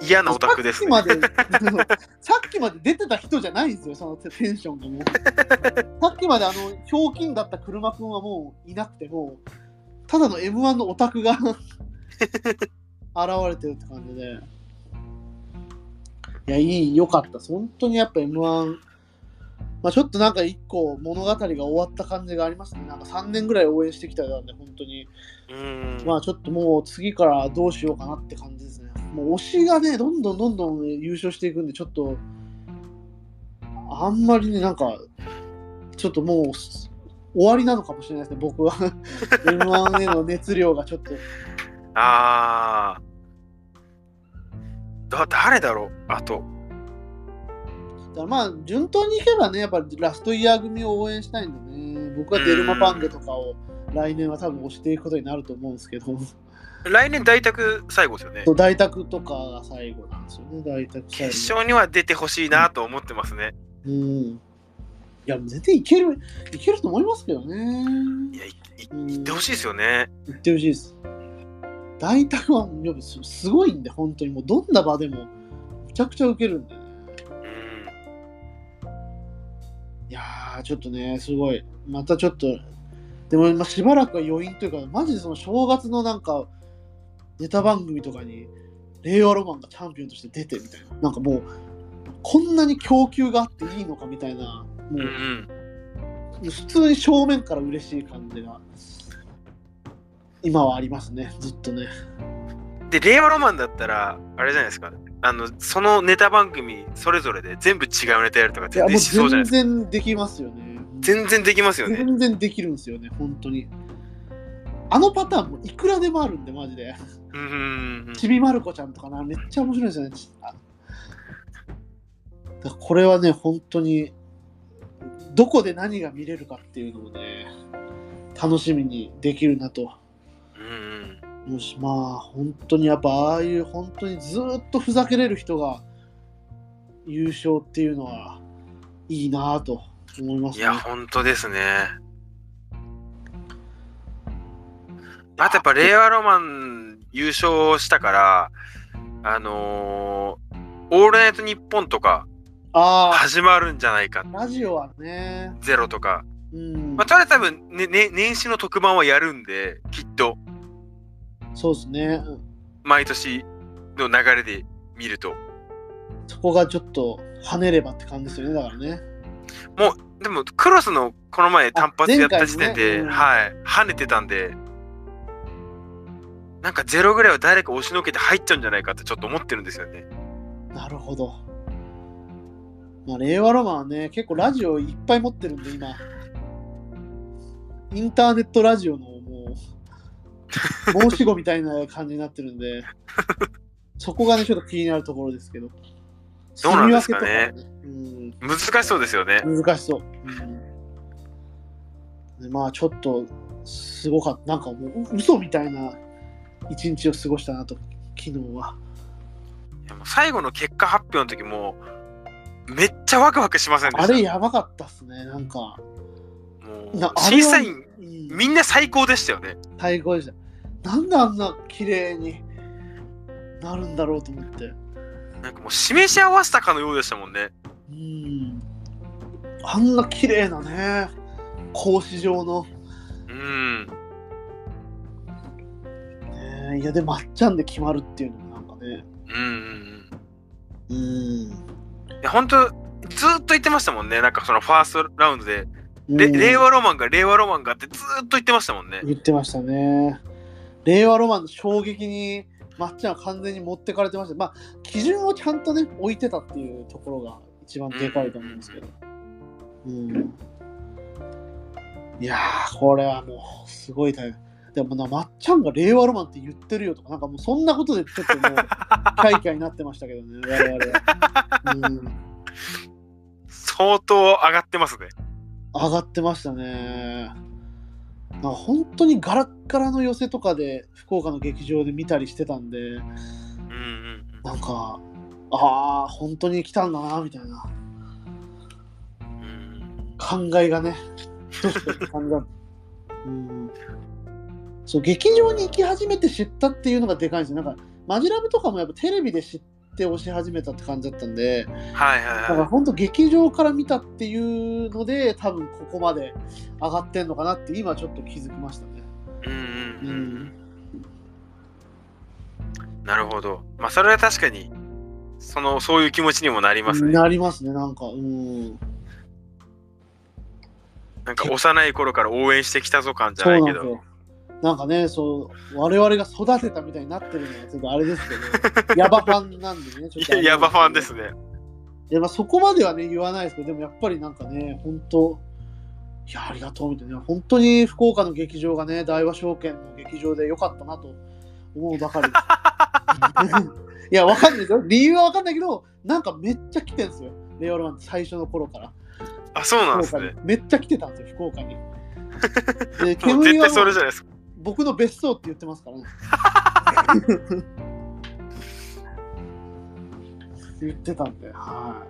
嫌なオタクですね。さっきまで *laughs* さっきまで出てた人じゃないんですよそのテンションがもう *laughs* さっきまであのひょうきんだった車くんはもういなくてもうただの M1 のオタクが *laughs* 現れてるって感じでいやいい良かった本当にやっぱ M1 まあ、ちょっとなんか一個物語が終わった感じがありますね。なんか3年ぐらい応援してきたんで、本当に。うんまあちょっともう次からどうしようかなって感じですね。もう推しがね、どんどんどんどん、ね、優勝していくんで、ちょっと、あんまりね、なんか、ちょっともうす終わりなのかもしれないですね、僕は。M1 への熱量がちょっと。あーだ誰だろう？あと。だまあ、順当にいけばね、やっぱラストイヤー組を応援したいんでね、僕はデルマパンゲとかを来年は多分推していくことになると思うんですけど、来年大宅最後ですよね。大宅とかが最後なんですよね、大宅最後。決勝には出てほしいなと思ってますね。うん。いや、全然いける、いけると思いますけどね。いや、いいってほしいですよね。言ってほしいです。大体はすすごいんで、本当にもうどんな場でもめちゃくちゃ受けるんでね。うん。いやー、ちょっとね、すごい。またちょっと、でも、まあ、しばらくは余韻というか、マジでその正月のなんか、ネタ番組とかに、令和ロマンがチャンピオンとして出てみたいな。なんかもう、こんなに供給があっていいのかみたいな、もうんうう、ん。普通に正面から嬉しい感じが、今はありますね、ずっとね。で、令和ロマンだったら、あれじゃないですか。あの、そのネタ番組それぞれで全部違うネタやるとか全然しそうじゃ全ないですか。然できますよね。全然できますよね。全然できるんですよね、本当に。あのパターンもいくらでもあるんで、マジで。ちびまる子ちゃんとかな、めっちゃ面白いですよね。これはね、本当に、どこで何が見れるかっていうのをね、楽しみにできるなと。うんうん。よし、まあ、本当にやっぱ、ああいう本当にずーっとふざけれる人が優勝っていうのはいいなと思いますね。いや、本当ですね。あとやっぱ令和ロマン優勝したから、あのーオールナイトニッポンとかあ始まるんじゃないか。あ、ラジオはね、ゼロとか。うん、まあ、ただ多分、ねね、年始の特番はやるんで、きっと、そうですね。うん毎年の流れで見ると。そこがちょっと跳ねればって感じですよね、だからね。でも、クロスのこの前単発やった時点で、ねうんはい、跳ねてたんで、なんかゼロぐらいは誰か押しのけて入っちゃうんじゃないかってちょっと思ってるんですよね。なるほど。まあ、令和ロマンはね、結構ラジオいっぱい持ってるんで、今。インターネットラジオのもう、申し子みたいな感じになってるんで、*laughs* そこがね、ちょっと気になるところですけど。どうなんですかねかね難しそうですよね。うん、難しそう。うんでまあ、ちょっと、すごかった。なんかもう、嘘みたいな一日を過ごしたなと、昨日は。最後の結果発表の時も、めっちゃワクワクしませんでした？あれやばかったっすね、なんか。もう審査員、うんみんな最高でしたよね。最高でした。なんであんな綺麗になるんだろうと思って。なんかもう示し合わせたかのようでしたもんね。うん。あんな綺麗なね、格子状の。うん。ね、いや、で、まっちゃんで決まるっていうのもなんかね。うんうんうん。うん。いや本当ずーっと言ってましたもんね。なんかそのファーストラウンドで、れうん令和ロマンが令和ロマンがってずーっと言ってましたもんね。言ってましたね。令和ロマンの衝撃に、まっちゃんは完全に持ってかれてました。まあ、基準をちゃんとね、置いてたっていうところが一番でかいと思うんですけど。うん。いやー、これはもう、すごい大変。でもな、まっちゃんが令和ロマンって言ってるよとか、なんかもうそんなことでちょっともう、*laughs* キャイキャイになってましたけどね、我々は。うん。相当上がってますね。上がってましたね。なんか本当にガラッガラの寄せとかで福岡の劇場で見たりしてたんで、うんうんうん。なんか、ああ、本当に来たんだな、みたいなうん考えがね、ふとした感じだ。うん。そう、劇場に行き始めて知ったっていうのがでかいんですよ。なんか、マジラブとかもやっぱテレビで知って押し始めたって感じだったんで、はいだはいはから本当劇場から見たっていうので、多分ここまで上がってんのかなって今ちょっと気づきましたね。い。うんうんううん。なるほど。まあそれは確かに、その、そういう気持ちにもなりますね。なりますね、なんか。うん。なんか幼い頃から応援してきたぞ感じゃそうなけど。ないんかね、そう、我々が育てたみたいになってるのはちょっとあれですけど、ヤバファンなんでね、ちょっとヤバファンですね。いや、まあそこまではね、言わないですけど、でもやっぱりなんかね、本当いや、ありがとうみたいな、本当に福岡の劇場がね、大和証券の劇場でよかったなと思うばかりです。*laughs* いや、わかんないですよ。理由はわかんないけど、なんかめっちゃ来てんですよ。レオロマン最初の頃から。あ、そうなんですね。めっちゃ来てたんですよ、福岡に。*laughs* で、もう絶煙は対それじゃないですか。僕の別荘って言ってますからね。*laughs* 言ってたんで、はい。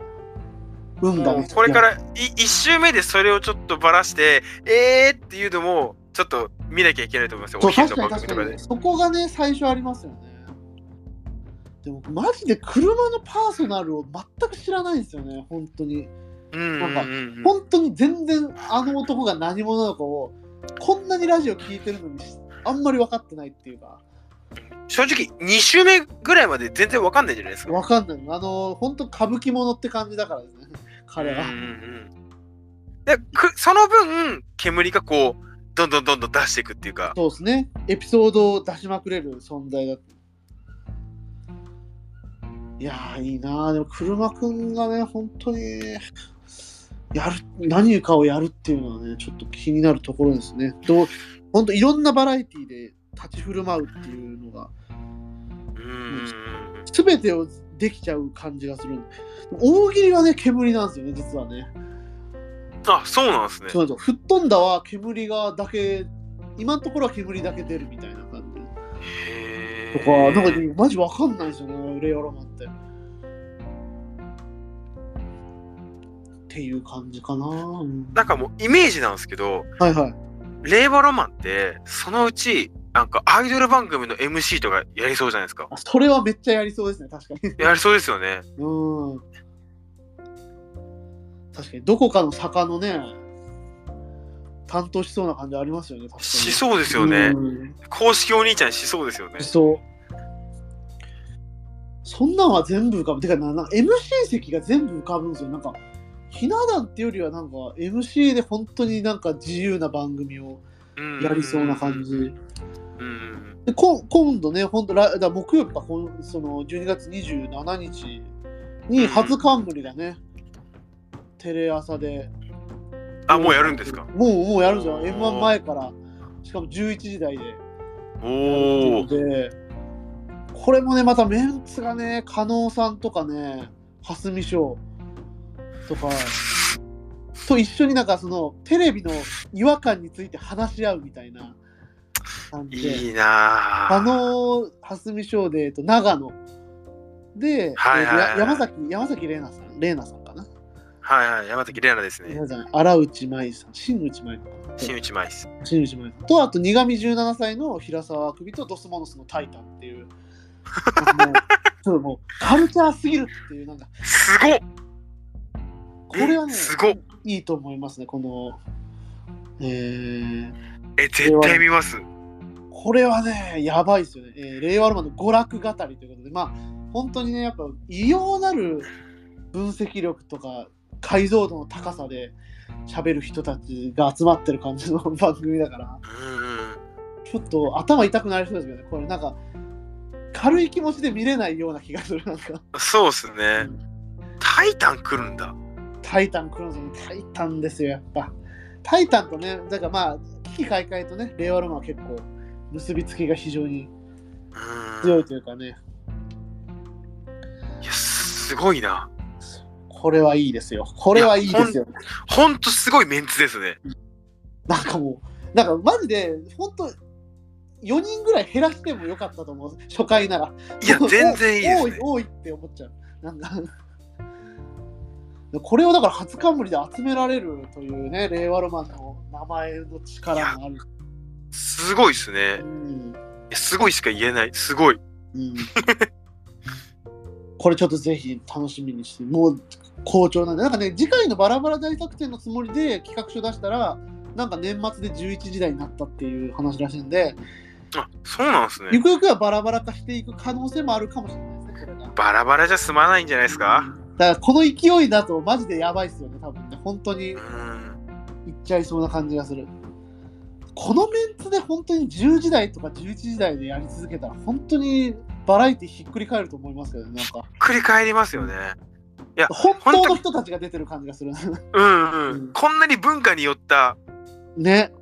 運がねこれからい1周目でそれをちょっとばらして、えーっていうのも、ちょっと見なきゃいけないと思いますよ。そうお昼の確かに確か番組とかでに。そこがね最初ありますよねでもマジで車のパーソナルを全く知らないんですよね本当にうんうんなんかうんうん本当に全然あの男が何者なのかをこんなにラジオ聞いてるのにあんまり分かってないっていうか。正直、2周目ぐらいまで全然わかんないじゃないですか。分かんない。あの本当歌舞伎者って感じだからですね。*laughs* 彼は。うんでくその分、煙がこう、どんどんどんどん出していくっていうか、そうですね。エピソードを出しまくれる存在だいやーいいなー。でも車くんがね本当にやる何かをやるっていうのはねちょっと気になるところですね。どう本当いろんなバラエティで立ち振る舞うっていうのがうんうんうん全てをできちゃう感じがする大喜利はね煙なんですよね実はねあ、そうなんですね。そうなんですよ吹っ飛んだは煙がだけ今のところは煙だけ出るみたいな感じへーとか、なんかね、マジわかんないですよね、レイアロマンって。っていう感じかな。うんなんかもうイメージなんですけど、はいはい。令和ロマンって、そのうち、なんかアイドル番組の MC とかやりそうじゃないですか。あそれはめっちゃやりそうですね、確かに。やりそうですよね。*laughs* うん。確かに、どこかの坂のね、担当しそうな感じありますよね、確かに。しそうですよね。うん公式お兄ちゃんしそうですよねし。そう。そんなんは全部浮かぶ。てかな、な MC 席が全部浮かぶんですよ。なんか、ひな壇っていうよりは、なんか、MC で本当になんか自由な番組をやりそうな感じ。うん。でこ今度ね、本当来だ木曜日か、その12月27日に初冠がね、テレ朝で。あ、もうやるんですか？もう、もうやるじゃん。おー M1 前から、しかも11時台で。おお。で、これもね、またメンツがね、加納さんとかね、蓮見翔とか、と一緒になんかそのテレビの違和感について話し合うみたいな感じで。いいなあぁ。の蓮見翔で、えっと、長野で、はいはいはい山崎山崎玲奈さん、玲奈さんかな。はいはい。山崎玲奈ですね。荒内舞さん、新内舞かな。新内舞です。新内舞さんと、あと、苦味17歳の平沢あくびとドスモノスのタイタンっていう。*laughs* もうちょっともうカルチャーすぎるっていう、なんか、すごっこれはね、すごっいいと思いますね、この、えー、え、絶対見ます。これはね、やばいですよね。えー令和ロマンの娯楽語りということで、まあ、本当にね、やっぱ異様なる分析力とか解像度の高さで喋る人たちが集まってる感じの *laughs* 番組だから、うんちょっと頭痛くなりそうですけどね、これなんか、軽い気持ちで見れないような気がする、なんか、うん。そうっすね。タイタン来るんだ。タイタン来るんですよね、タイタンですよ、やっぱ。タイタンとね、だからまあ、危機開会とね、令和ロマンは結構結びつきが非常にうん。強いというかね、いや、すごいな。これはいいですよ。これはいいですよ。ほんとすごいメンツですね。なんかもう、なんかマジで、本当4人ぐらい減らしてもよかったと思う、初回なら。いや、全然いいですね。多い、多いって思っちゃう。なんかこれをだから初冠で集められるというね、令和ロマンの名前の力もある。すごいっすねう。んすごいしか言えない。すごい。うん、*laughs* これちょっとぜひ楽しみにして、もう好調なんで、なんかね、次回のバラバラ大作戦のつもりで企画書出したら、なんか年末で11時台になったっていう話らしいんで、あ、そうなんですねゆ。くゆくはバラバラ化していく可能性もあるかもしれないですね。バラバラじゃ済まないんじゃないですか？だからこの勢いだとマジでやばいっすよね、多分ね。本当にうん。いっちゃいそうな感じがする。このメンツで本当に10時台とか11時台でやり続けたら、本当にバラエティひっくり返ると思いますけどね、なんか。繰り返りますよね。いや、本当の人たちが出てる感じがする。うんううんん。こんなに文化によった。ね。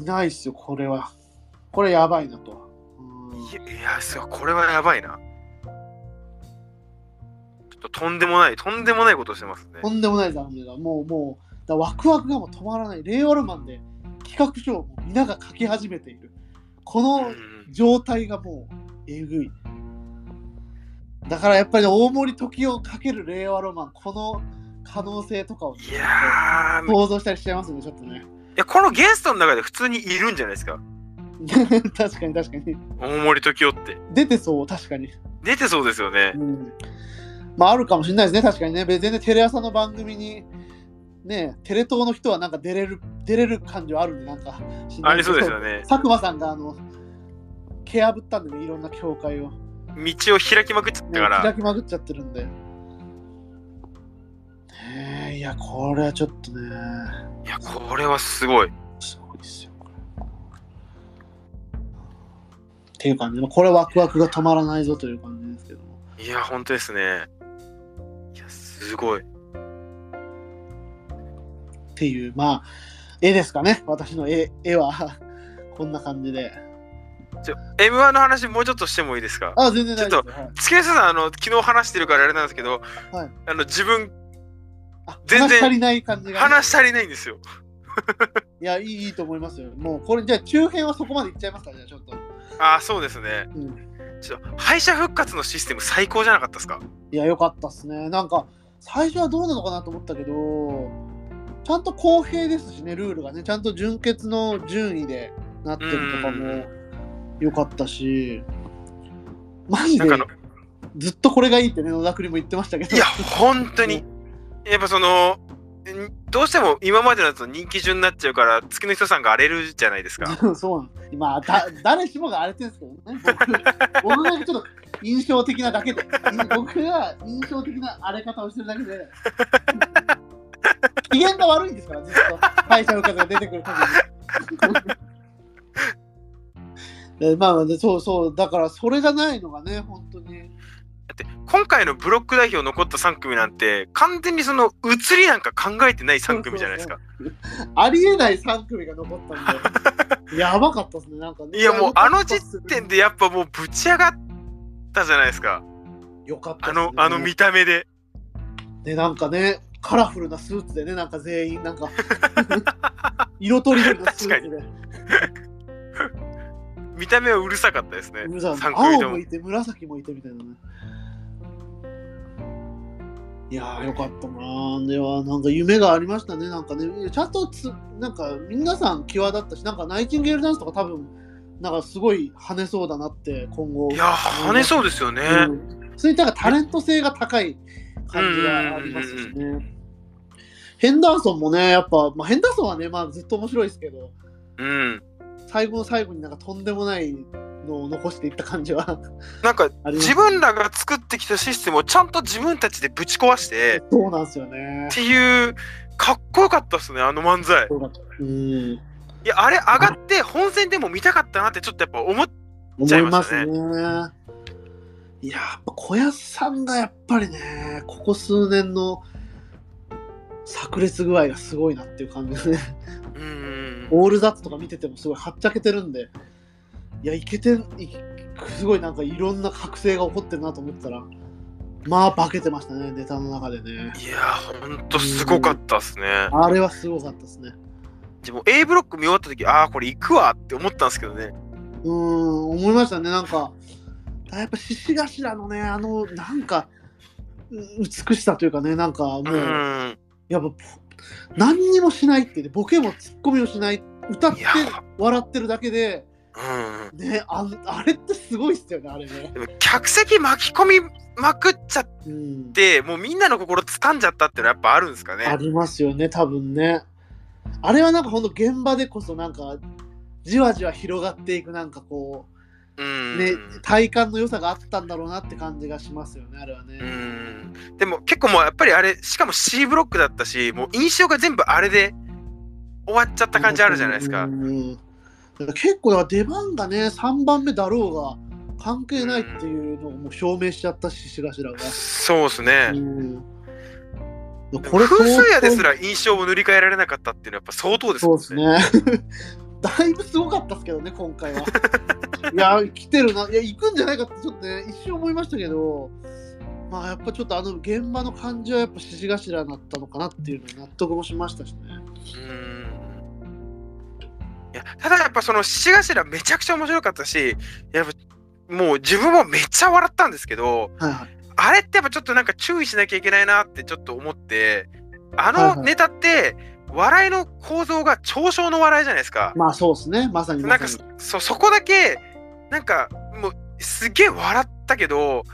いないっすよ、これは。これやばいなと。うんいや、いやこれはやばいな。ととんでもない、とんでもないことしてますねと。んでもない残念が、もう、もう、だワクワクがもう止まらない。令和ロマンで企画書を皆が書き始めている。こうのん状態がもう、えぐい。だだからやっぱり大森時をかける令和ロマン、この可能性とかを、ね、いや想像したりしちゃいますね、ちょっとね。やこのゲストの中で普通にいるんじゃないですか。*laughs* 確かに確かに。大森時生って。出てそう、確かに。出てそうですよねう。ん。まああるかもしれないですね、確かにね。全然テレ朝の番組に、ね、テレ東の人はなんか出れる、出れる感じはあるんで、なんか。ありそうですよね。佐久間さんが、あの、蹴破ったんでね、いろんな境界を。道を開きまくっちゃったかもう開ら。きまくっちゃってるんで。ねえいや、これはちょっとね、いや、これはすごい。すごいですよ。っていう感じで、これワクワクが止まらないぞという感じですけども。いや、本当ですね。すごい。っていう、まあ、絵ですかね。私の絵絵は *laughs* こんな感じで。ちょ M1 の話もうちょっとしてもいいですか？あ、全然大丈夫い月下さん、あの、昨日話してるからあれなんですけど、はいあの、自分、あ全然話足りない感じがね、話足りないんですよ。*laughs* いやいい、いいと思いますよ。もう、これ、じゃあ、中編はそこまでいっちゃいますか？じゃあ、ちょっと。ああ、そうですね。うん。ちょっと、敗者復活のシステム最高じゃなかったですか？いや、よかったっすね。なんか、最初はどうなのかなと思ったけど、ちゃんと公平ですしね、ルールがね、ちゃんと準決の順位でなってるとかもよかったし、マジでずっとこれがいいってね、野田栗も言ってましたけど。いや、本当に。*laughs* やっぱその、んどうしても今までのやつの人気順になっちゃうから、月の人さんが荒れるじゃないですか。*laughs* そう。まあ、だ誰しもが荒れてるんですけどね。僕僕だけちょっと印象的なだけで、僕が印象的な荒れ方をしてるだけで、*laughs* 機嫌が悪いんですから、ずっと敗者復活が出てくる限り。*laughs* でまあ、そうそう、だからそれがないのがね、本当に。今回のブロック代表残った3組なんて、完全にその移りなんか考えてない3組じゃないですか。*laughs* ありえない3組が残ったんで、やばかったですね、なんか、ね。いや、もうあの時点でやっぱもうぶち上がったじゃないですか。よかったねあの、あの見た目で。で、なんかね、カラフルなスーツでね、なんか全員、なんか、*laughs* 色とりどりのスーツで。見た目はうるさかったですね。うるさい3組とも青もい。て、紫もいてみたいなね。いやー、よかったなー。では、なんか夢がありましたね。なんかね、ちゃんとつ、なんか皆さん際立ったし、なんかナイチンゲールダンスとか多分、なんかすごい跳ねそうだなって、今後。いや、跳ねそうですよね。うんそれになんかタレント性が高い感じがありますしね。ヘンダーソンもね、やっぱ、まあ、ヘンダーソンはね、まあ、ずっと面白いですけど、うん。最後の最後になんかとんでもないのを残していった感じはなんか、自分らが作ってきたシステムをちゃんと自分たちでぶち壊して、そうなんですよねっ。ていう、かっこよかったっすね、あの漫才。そうん、いや、あれ上がって本戦でも見たかったなってちょっとやっぱ思っちゃ思いまいます。ねいや、やっぱ小安さんがやっぱりね、ここ数年の炸裂具合がすごいなっていう感じですね。うん。オールザッツとか見ててもすごいはっちゃけてるんで、いや、いけてん、いすごいなんかいろんな覚醒が起こってるなと思ったら、まあ、化けてましたね、ネタの中でね。いや、ほんとすごかったっすね。あれはすごかったですね。でも A ブロック見終わった時、ああ、これ行くわって思ったんですけどね。うーん、思いましたね、なんか、やっぱ獅子頭のね、あの、なんか、う美しさというかね、なんかもう、うん。やっぱ、何にもしないってね、ボケもツッコミもしない、歌って笑ってるだけで、うん。ね、ああれってすごいっすよね、あれね。でも客席巻き込みまくっちゃっうん、て、もうみんなの心掴んじゃったってのはやっぱあるんですかあね。りますよね、多分ね。あれはなんかほんと現場でこそなんか、じわじわ広がっていくなんかこうう、ん。ね、体感の良さがあったんだろうなって感じがしますよね、あれはね。うん。でも結構もうやっぱりあれ、しかも C ブロックだったし、もう印象が全部あれで終わっちゃった感じあるじゃないですかう。ん結構だから出番がね3番目だろうが関係ないっていうのをもう証明しちゃったし獅頭が。そうですね。うん風数屋ですらら印象を塗り替えられなかったっていうのはやっぱ相当ですそうですね。*laughs* だいぶすごかったですけどね今回は。いや来てるないや行くんじゃないかってちょっとね一瞬思いましたけど。まあやっぱちょっとあの現場の感じはやっぱ獅子頭だったのかなっていうのに納得もしましたしね。うんいやただやっぱその獅子頭めちゃくちゃ面白かったしやっぱもう自分もめっちゃ笑ったんですけどはいはい。あれってやっぱちょっとなんか注意しなきゃいけないなってちょっと思って、あのネタって、笑いの構造が嘲笑の笑いじゃないですか。まあそうですね。まさになんか。そそこだけなんかもうすげえ笑ったけど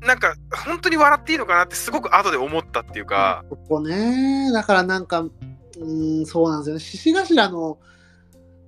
なんか本当に笑っていいのかなってすごく後で思ったっていうか、ここね、だからなんか、うーん、そうなんですよね。獅子頭の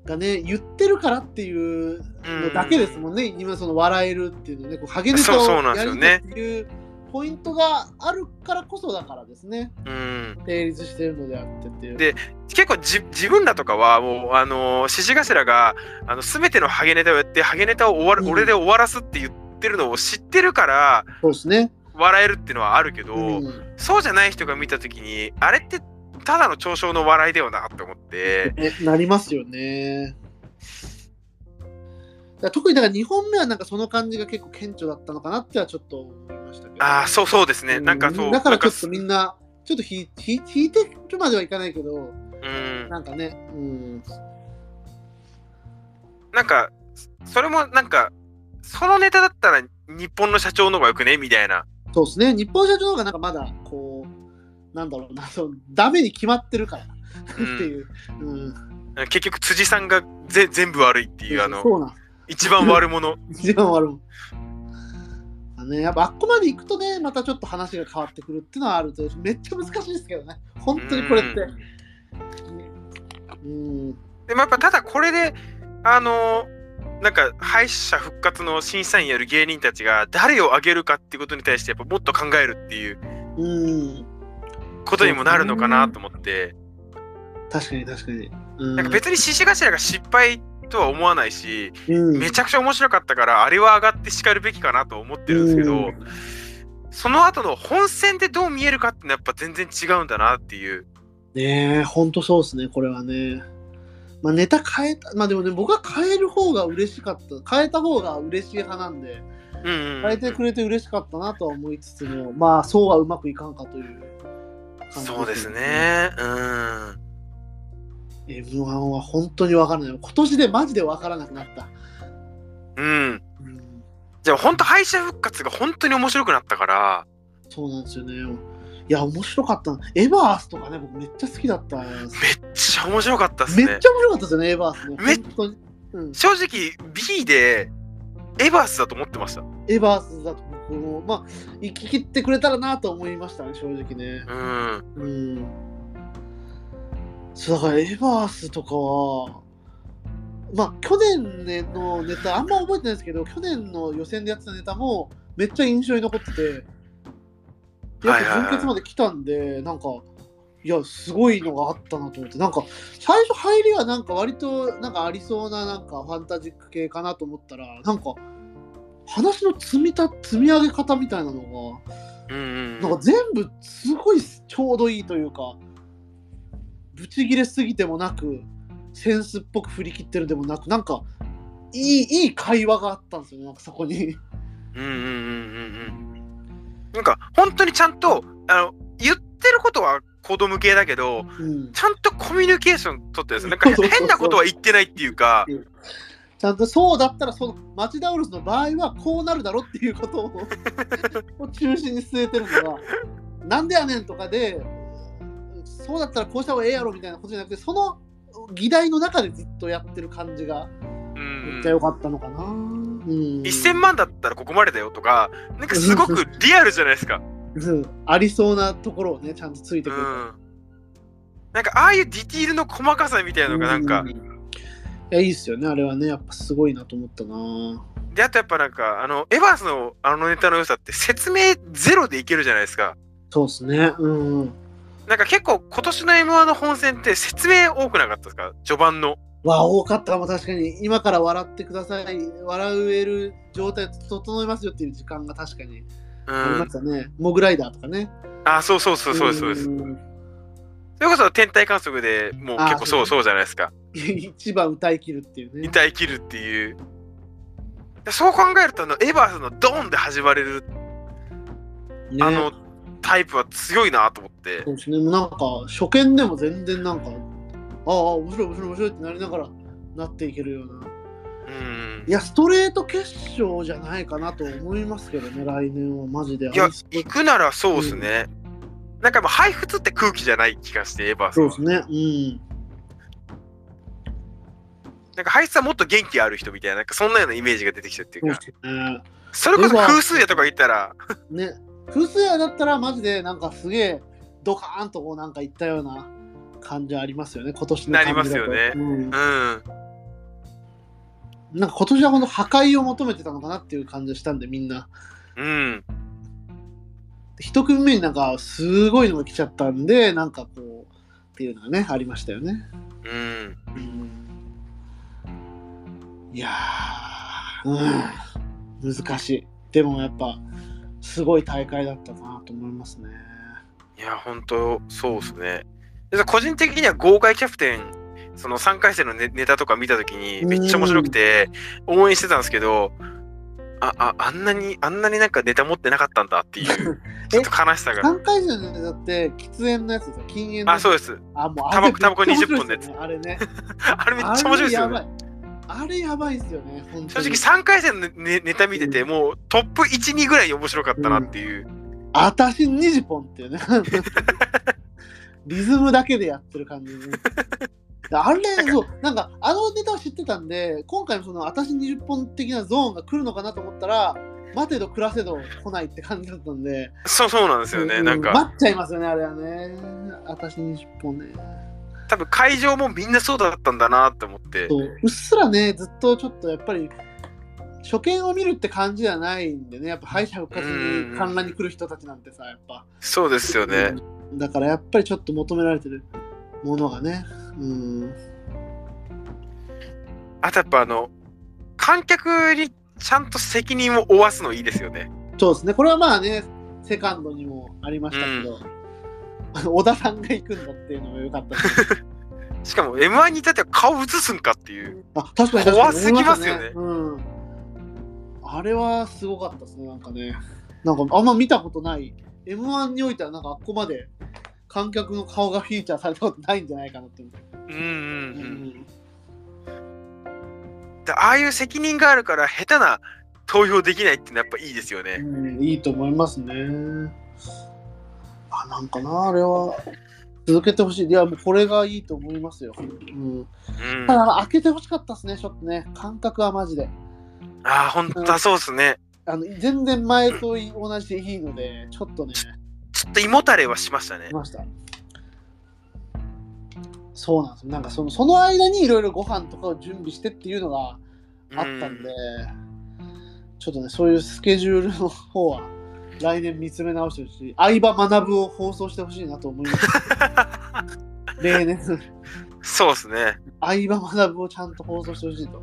がね、言ってるからっていうのだけですもんね。今その笑えるっていうのね、こうハゲネタそうそうをやりなんですよねたいっていうポイントがあるからこそだからですね。うん、成立してるのであってっていう。で結構じ自分らとかはもうあの獅子頭があの全てのハゲネタをやってハゲネタを終わる、うん俺で終わらすって言ってるのを知ってるからそうですね。笑えるっていうのはあるけど、うんそうじゃない人が見た時にあれってただの嘲笑の笑いだよなって思って。ねなりますよね。特にだから2本目はなんかその感じが結構顕著だったのかなってはちょっと思いましたけど。ああそうそうですね、なんかそうだからちょっとみんな、ちょっと引いてるまではいかないけど、うんなんかね、うん、なんか、それもなんか、そのネタだったら日本の社長の方がよくね？みたいな。そうですね、日本社長の方がなんかまだこう、なんだろうな、そうダメに決まってるから、うんっていう。うん、結局辻さんがぜ全部悪いっていうあのそうなん一番悪者。*laughs* 一番悪い。あね、やっぱあっこまで行くとね、またちょっと話が変わってくるっていうのはあると、めっちゃ難しいですけどね、本当にこれって。うん、でもやっぱただこれで、あのなんか敗者復活の審査員やる芸人たちが誰を挙げるかっていうことに対してやっぱもっと考えるっていううん、ことにもなるのかなと思って、確かに確かに。うん、なんか別に獅子頭が失敗とは思わないし、うん、めちゃくちゃ面白かったからあれは上がって叱るべきかなと思ってるんですけど、うん。その後の本戦でどう見えるかってのはやっぱ全然違うんだなっていう。ねえ、ほんとそうですね、これはね。まあ、ネタ変えた、まあでもね、僕は変える方が嬉しかった、変えた方が嬉しい派なんで、うんうんうん。変えてくれて嬉しかったなとは思いつつも、まあ、そうはうまくいかんかという感じそうです。ね。うん。M1 は本当にわからない。今年でマジでわからなくなった。うん。うん、じゃあ本当敗者復活が本当に面白くなったから、そうなんですよね。いや、面白かったな。エバースとかね、僕めっちゃ好きだった。めっちゃ面白かったっすねめっち。ゃ面白かったですよね、エバースね。めっ。うん、正直 B でエバースだと思ってました。エバースだと僕も、まあ、生き切ってくれたらなと思いましたね、正直ね。うん。うん。そうだから、エバースとかは、まあ、去年のネタ、あんま覚えてないですけど、去年の予選でやってたネタも、めっちゃ印象に残ってて、やっはいはいはいぱ準決まで来たんで、なんか、いや、すごいのがあったなと思って、なんか、最初入りはなんか割と、なんかありそうな、なんかファンタジック系かなと思ったら、なんか、話の積みた積み上げ方みたいなのが、うんうん。なんか全部すごいちょうどいいというか、ブチギレすぎてもなく、センスっぽく振り切ってるでもなく、なんか、いい、いい会話があったんですよね、なんかそこに。うんうんうんうんうん。なんか本当にちゃんとあの言ってることは子供系だけど、うん。ちゃんとコミュニケーション取ってるんですよ。なんかそうそうそう変なことは言ってないっていうか、ちゃんとそうだったら、その、マチダウルスの場合はこうなるだろっていうことをを *laughs* 中心に据えてるのが、なんでやねんとかで、そうだったらこうした方がええやろみたいなことじゃなくて、その議題の中でずっとやってる感じがうんめっちゃ良かったのかな。うん。1000万だったらここまでだよとか、なんかすごくリアルじゃないですか。うんありそうなところをね、ちゃんとついてくる。うん。なんかああいうディティールの細かさみたいなのがなんかう、いや、いいっすよね、あれはね、やっぱすごいなと思ったな。で、あとやっぱなんか、あの、エヴァースのあのネタの良さって説明ゼロでいけるじゃないですか。そうっすね。うんうん。なんか結構今年の M1 の本戦って説明多くなかったですか？序盤の。わあ、多かったかも、確かに。今から笑ってください。笑える状態整いますよっていう時間が確かにうありまん。したね。モグライダーとかね。あ、そうそうそうそうです、そうです。んそれこそ天体観測でもうあ結構そうそうじゃないですか。一番歌い切るっていうね。歌い切るっていう。そう考えるとあのエヴァースのドーンで始まれるねあのタイプは強いなと思ってそうですね。もうなんか、初見でも全然なんか、ああ、面白い、面白い、面白いってなりながらなっていけるような。うんいや、ストレート決勝じゃないかなと思いますけどね、来年はマジで。いや行くならそうですね。なんかもう、配布って空気じゃない気がして、エヴァーそうですね。うん。なんか、配布はもっと元気ある人みたいな、なんかそんなようなイメージが出てきたっていうか、そうですね。それこそ風数やとか言ったら、ね、風水屋だったらマジでなんかすげえドカーンとこうなんかいったような感じありますよね、今年の感じだとなりますよねうんうん。なんか今年はこの破壊を求めてたのかなっていう感じがしたんで、みんな。うん。一組目になんかすごいのが来ちゃったんで、なんかこう、っていうのがね、ありましたよね。うん。うんいやー、うん、難しい。でもやっぱ、すごい大会だったなと思いますね。いや、本当そうですね。で個人的には豪快キャプテン、その3回戦のネネタとか見たときにめっちゃ面白くて応援してたんですけど、あ、あ、あんなに、あんなになんかネタ持ってなかったんだっていう、*laughs* ちょっと悲しさが。3回戦のだって、喫煙のやつですよ、禁煙のあ、そうです。あ、もうタバコタバコあれめっちゃ20本のやつあれね。*laughs* あれめっちゃ面白いですよね。あれやばい。あれやばいっすよね。正直3回戦のネネタ見てて、もうトップ1、2ぐらい面白かったなっていう。あたし20本っていうね。*laughs* リズムだけでやってる感じね。あれ、そう、なんか、あのネタは知ってたんで、今回のその、あたし20本的なゾーンが来るのかなと思ったら、待てど暮らせど来ないって感じだったんで、そうそうなんですよね。うんなんか、待っちゃいますよね、あれはね。あたし20本ね。多分会場もみんなそうだったんだなって思って。そううっすらね、ずっとちょっとやっぱり、初見を見るって感じじゃないんでね、やっぱ敗者復活に観覧に来る人たちなんてさ、やっぱ。そうですよね。うんだからやっぱりちょっと求められてるものがね。うん。あとやっぱあの、観客にちゃんと責任を負わすのいいですよね。そうですね。これはまあね、セカンドにもありましたけど、あの小田さんが行くんだっていうのも良かったですね *laughs* しかも M1 に至っては顔映すんかっていう。あ、確かに怖すぎますよね。あれはすごかったですね、なんかね。なんかあんま見たことない。M1 においてはなんかあっこまで観客の顔がフィーチャーされたことないんじゃないかなって思って。ううんうんうん。でああいう責任があるから下手な投票できないってやっぱいいですよね。うん、いいと思いますね。あ、なんかな、あれは続けてほしい。いや、もうこれがいいと思いますよ。うん。うん。ただ、あ開けてほしかったですね、ちょっとね。感覚はマジで。あ、本当だそうですね。あの全然前と同じでいいので、ちょっとね、ちょっと胃もたれはしましたねい。ました。そうなんですよ。なんかそのその間にいろいろご飯とかを準備してっていうのがあったんで、ちょっとね、そういうスケジュールの方は来年見つめ直してほしい。相葉学ぶを放送してほしいなと思います。*laughs* 例年、そうですね。相葉学ぶをちゃんと放送してほしいと。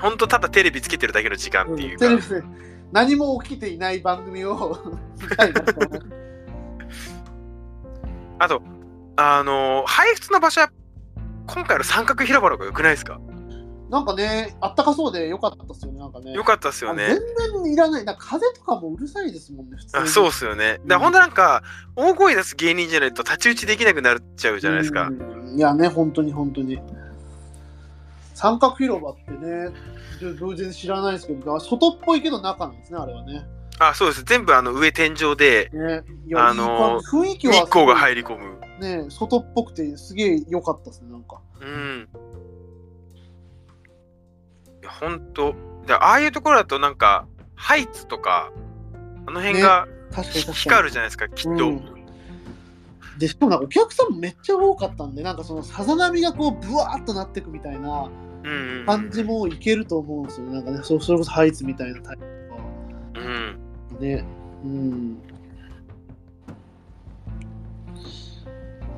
本当ただテレビつけてるだけの時間っていうか。テレビで何も起きていない番組を *laughs* 見たいなと思いますあと、あのー配布の場所は今回の三角広場の方が良くないですか？なんかね、あったかそうでよかったですよね、なんかね。良かったですよね。あ全然いらない。なんか風とかもうるさいですもんね、普通に。あそうですよね。だからほんとなんか、大声出す芸人じゃないと太刀打ちできなくなっちゃうじゃないですか。うんいやね、本当に本当に。三角広場ってね、で全然知らないですけど、外っぽいけど中なんですね、あれはね。あ、そうです。全部あの上天井でねあの雰囲気は日光がい入り込む。ね、外っぽくてすげえ良かったですね、なんか。うん。いや、ほんと。でああいうところだとなんか、ハイツとか、あの辺が確かに確かに。光るじゃないですか、きっと。うんでしかもなんかお客さんもめっちゃ多かったんで、なんかそのさざ波がこう、ブワーっとなってくみたいな感じもいけると思うんですよね。なんかね、そそれこそハイツみたいなタイプ。ね。うん。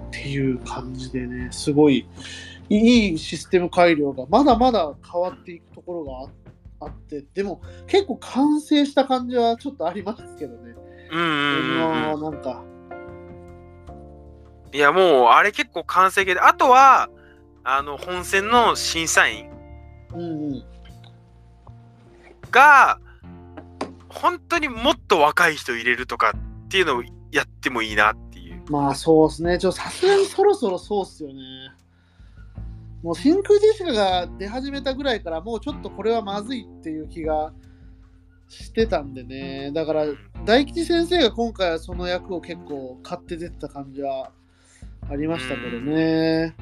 っていう感じでね、すごいいいシステム改良がまだまだ変わっていくところがああって、でも結構完成した感じはちょっとありますけどね。うんうんうんうん。なんか、いや、もう、あれ結構完成形で、あとは、あの、本戦の審査員うんうん。が、本当にもっと若い人入れるとかっていうのをやってもいいなっていう。まあそうですね。ちょっとさすがにそろそろそうっすよね。もう真空ジェシカが出始めたぐらいからもうちょっとこれはまずいっていう気がしてたんでねだから大吉先生が今回はその役を結構買って出てた感じはありましたけどね。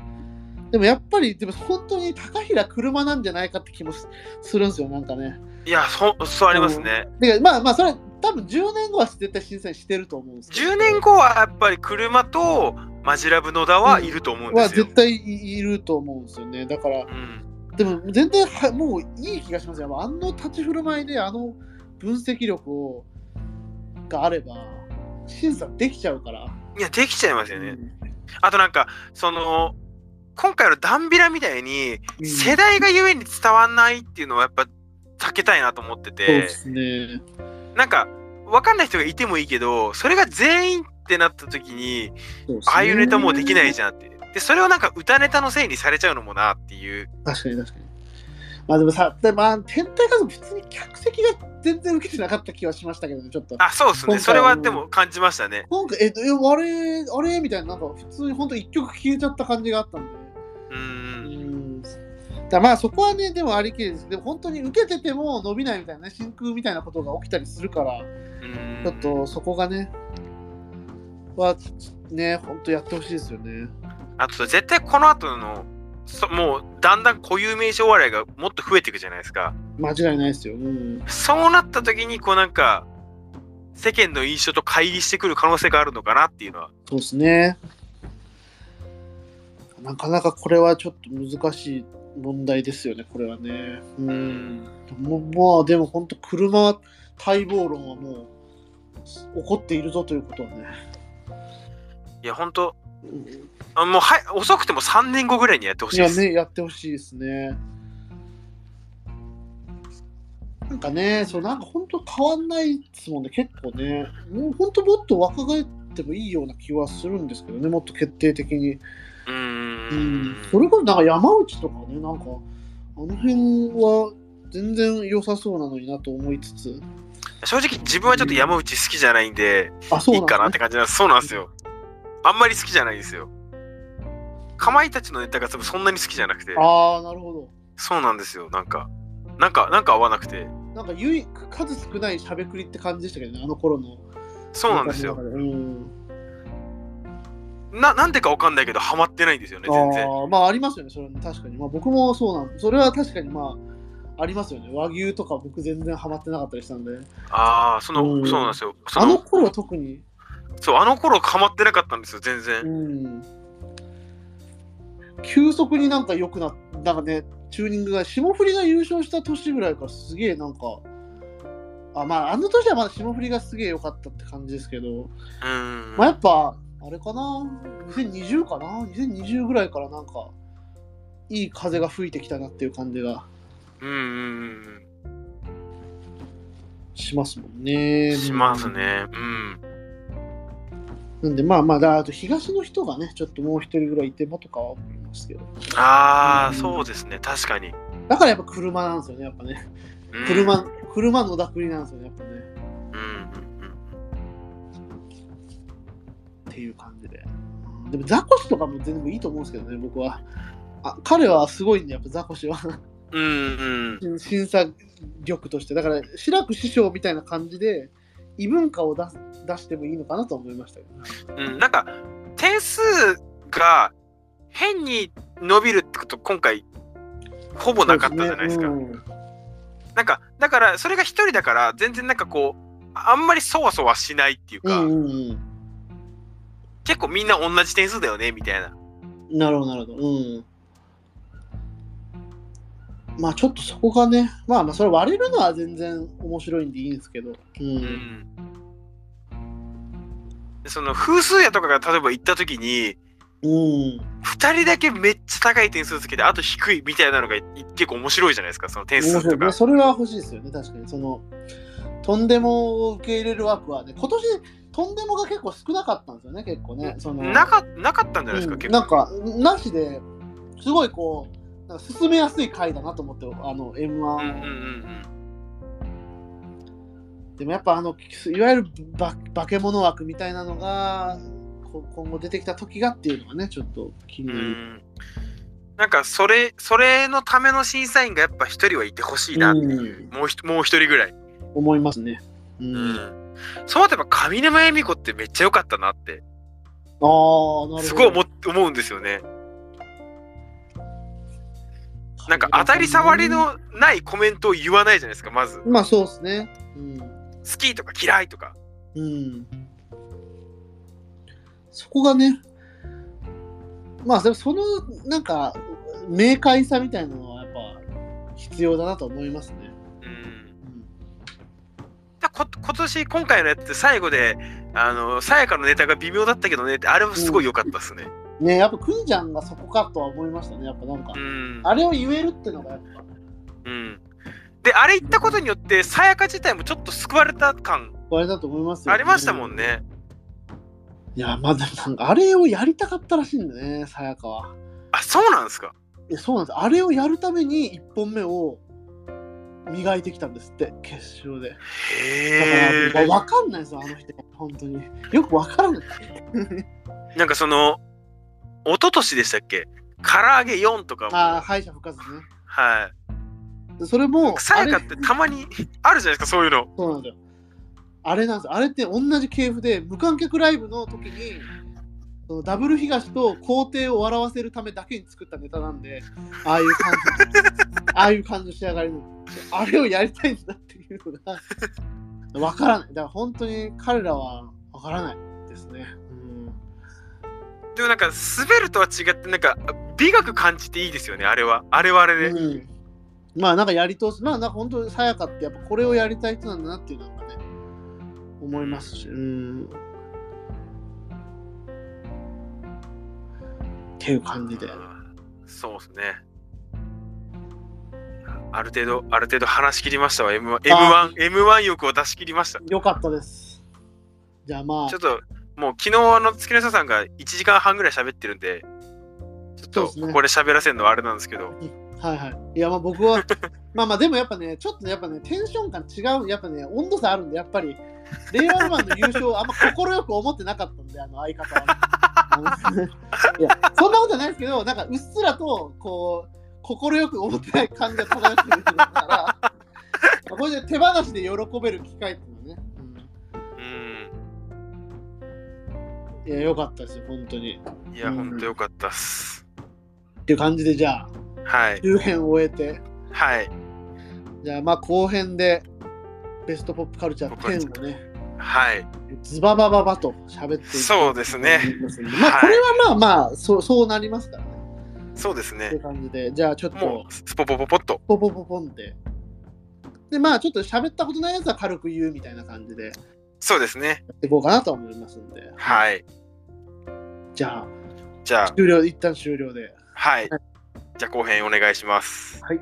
でもやっぱり、でも本当に高平車なんじゃないかって気もすするんですよ、なんかね。いや、そそうありますね。でまあまあ、それ多分10年後は絶対審査員してると思うんですけど。10年後はやっぱり車とマジラブ野田はいると思うんですよ。は絶対いいると思うんですよね。だから、うん、でも全然はもういい気がしますよ。あの立ち振る舞いであの分析力をがあれば審査できちゃうから。いや、できちゃいますよね。うんあとなんか、その、今回のダンビラみたいに、うん世代がゆえに伝わんないっていうのはやっぱ避けたいなと思ってそうてで、すね。なんか、わかんない人がいてもいいけど、それが全員ってなった時に、ああいうネタもうできないじゃんって。で、それをなんか歌ネタのせいにされちゃうのもなっていう。確かに確かに。まあでもさ、でまあ、天体観測普通に客席が全然受けてなかった気はしましたけどね、ちょっと。あ、そうですね。それはでも感じましたね。なんか、え、えあれ、あれみたいな、なんか普通に本当一曲消えちゃった感じがあったんで。だまあそこはね、でもありきりです。でも本当に受けてても伸びないみたいなね、真空みたいなことが起きたりするから、うんちょっとそこがね、は、ね、本当やってほしいですよね。あと絶対この後のそもうだんだん固有名詞お笑いがもっと増えていくじゃないですか間違いないですよ。うん。そうなった時にこうなんか世間の印象と乖離してくる可能性があるのかなっていうのはそうですね。なかなかこれはちょっと難しい問題ですよね、これはね。うん。もまあでも本当、車待望論はもう起こっているぞということはね。いや本当うんあもうはい遅くても3年後ぐらいにやってほしいです、いやね、やってほしいですね。なんかね、そうなんか本当変わんないですもんね、結構ね。もう本当もっと若返ってもいいような気はするんですけどね、もっと決定的に。うんん。それこそなんか山内とかね、なんか、あの辺は全然良さそうなのになと思いつつ。正直自分はちょっと山内好きじゃないんであ、そういないんだ、ね。かなって感じなんですそうなんですよあんまり好きじゃないんですよかまいたちのネタが多分そんなに好きじゃなくてああ、なるほど。そうなんですよなんかなんかなんか合わなくてなんか唯数少ないしゃべくりって感じでしたけどね、あの頃の。そうなんですようん。ななんでかわかんないけどハマってないんですよね全然ああまあありますよね、それね確かに。まあ僕もそうなんそれは確かにまあありますよね。和牛とか僕全然ハマってなかったりしたんで。ああその、うんそうなんですよあの頃は特に？そうあの頃ハマってなかったんですよ全う然、ん。急速になんか良くなっなんかね、チューニングが、霜降りが優勝した年ぐらいからすげえなんか、あまああの年はまだ霜降りがすげえ良かったって感じですけど、うんまあやっぱ、あれかな、2020かな ?2020 ぐらいからなんか、いい風が吹いてきたなっていう感じがうんうんしますもんうね。んしますねうんなんでまあまあ、だあと東の人がね、ちょっともう一人ぐらいいてもとかは思いますけど。ああ、うんそうですね確かに、だからやっぱ車なんですよね、やっぱね。うん、車、車のだくりなんですよね、やっぱね。うんいう感じで。でもザコシとかも全然いいと思うんですけどね、僕は。あ彼はすごいんで、やっぱザコシは。うんうんうん審査力として。だから、志らく師匠みたいな感じで、異文化を出す出してもいいのかなと思いましたけどね。うん、なんか点数が変に伸びるってこと今回ほぼなかったじゃないですか。そうねうんなんかだからそれが一人だから全然なんかこうあんまりそわそわしないっていうか、うんうんうん。結構みんな同じ点数だよねみたいな。なるほど、なるほど。うん。まあちょっとそこがね、まあまあそれ割れるのは全然面白いんでいいんですけど。う。うんんでその風数屋とかが例えば行った時にうん。2人だけめっちゃ高い点数つけてあと低いみたいなのがい結構面白いじゃないですかその点数とか。それは欲しいですよね、確かに。その、とんでもを受け入れる枠はね、今年、とんでもが結構少なかったんですよね、結構ね。そのなかなかったんじゃないですか、うん結構。なんか、なしで、すごいこう、なんか進めやすい回だなと思って、あの、M1 を。うんうんうんでもやっぱあのいわゆるば化け物枠みたいなのがこ今後出てきた時がっていうのがねちょっと気にうん。なる。うんなんかそれ、それのための審査員がやっぱ一人はいてほしいなっていう、うもうひもう一人ぐらい。思いますね。う。うんん。そうやっぱ上沼恵美子ってめっちゃ良かったなって、ああ、なるほど。すごい思っ思うんですよね。なんか当たり障り。のないコメントを言わないじゃないですか、まず。好まあそうですね。うん。きとか嫌いとか。うん。そこがね、まあそのなんか明快さみたいなのはやっぱ必要だなと思いますね。うん。うんだこ今年今回のやつ最後であのさやかのネタが微妙だったけどねってあれもすごい良かったっすね。ねやっぱくんちゃんがそこかとは思いましたね。やっぱなんかう、ん。あれを言えるってのがやっぱうん。であれ言ったことによってさやか自体もちょっと救われた感あれだと思いますよ、ありましたもん。ね。いや、まあでもなんかあれをやりたかったらしいんだね、さやかは。あそうなんですか？いやそうなんです。あれをやるために1本目を磨いてきたんですって、決勝で。へえ。だから、わかんないですよ、あの人。本当に。よくわからない。*laughs* なんかその一昨年でしたっけ？唐揚げ4とかも。ああ、敗者復活ね。はい。でそれも、さやかってたまにあるじゃないですかそういうの。そうなんだよ。あれなんですよ。あれって同じ系譜で、無観客ライブの時に、そのダブル東と皇帝を笑わせるためだけに作ったネタなんで、*laughs* ああいう感じ、ああいう感じの仕上がりの、あれをやりたいんだっていうのが、わからない。だから本当に彼らはわからないですね。うんでもなんか滑るとは違ってなんか美学感じていいですよねあれは。あれはあれで。うん、まあなんかやり通すまあなんか本当にさやかってやっぱこれをやりたい人なんだなっていうのがね思いますしうんっていう感じで。そうですね。ある程度、ある程度話し切りましたわ。M1、あ M1、M1 欲を出し切りました。よかったです。じゃあまあ。ちょっと、もう昨日あの月の下さんが1時間半ぐらい喋ってるんで、ちょっとここで喋らせるのはあれなんですけど、はいはい。いやまあ僕は *laughs* まあまあでもやっぱねちょっとねやっぱねテンション感違うやっぱね温度差あるんでやっぱり令和ンの優勝あんま快く思ってなかったんであの相方は、あのいやそんなことはないですけどなんかうっすらとこう快く思ってない感じが漂ってるからまあこれで手放しで喜べる機会っていうのはね、うん。うん、いやよかったですよ本当にいや、うんほんとよかったっす。っていう感じでじゃあはい。中編を終えてはい。じゃあまあ後編でベストポップカルチャーポップカルチ10をねはい。ズババババと喋ってそうですねまあこれはまあまあそうそうなりますからね。そうですね。感じでじゃあちょっともう、スポポポポッと。ポポポポンって。でまあちょっと喋ったことないやつは軽く言うみたいな感じでやそうですね。っていこうかなと思いますんで。はい。じゃあじゃあ、終了一旦終了で。はい。じゃあ後編お願いします。はい。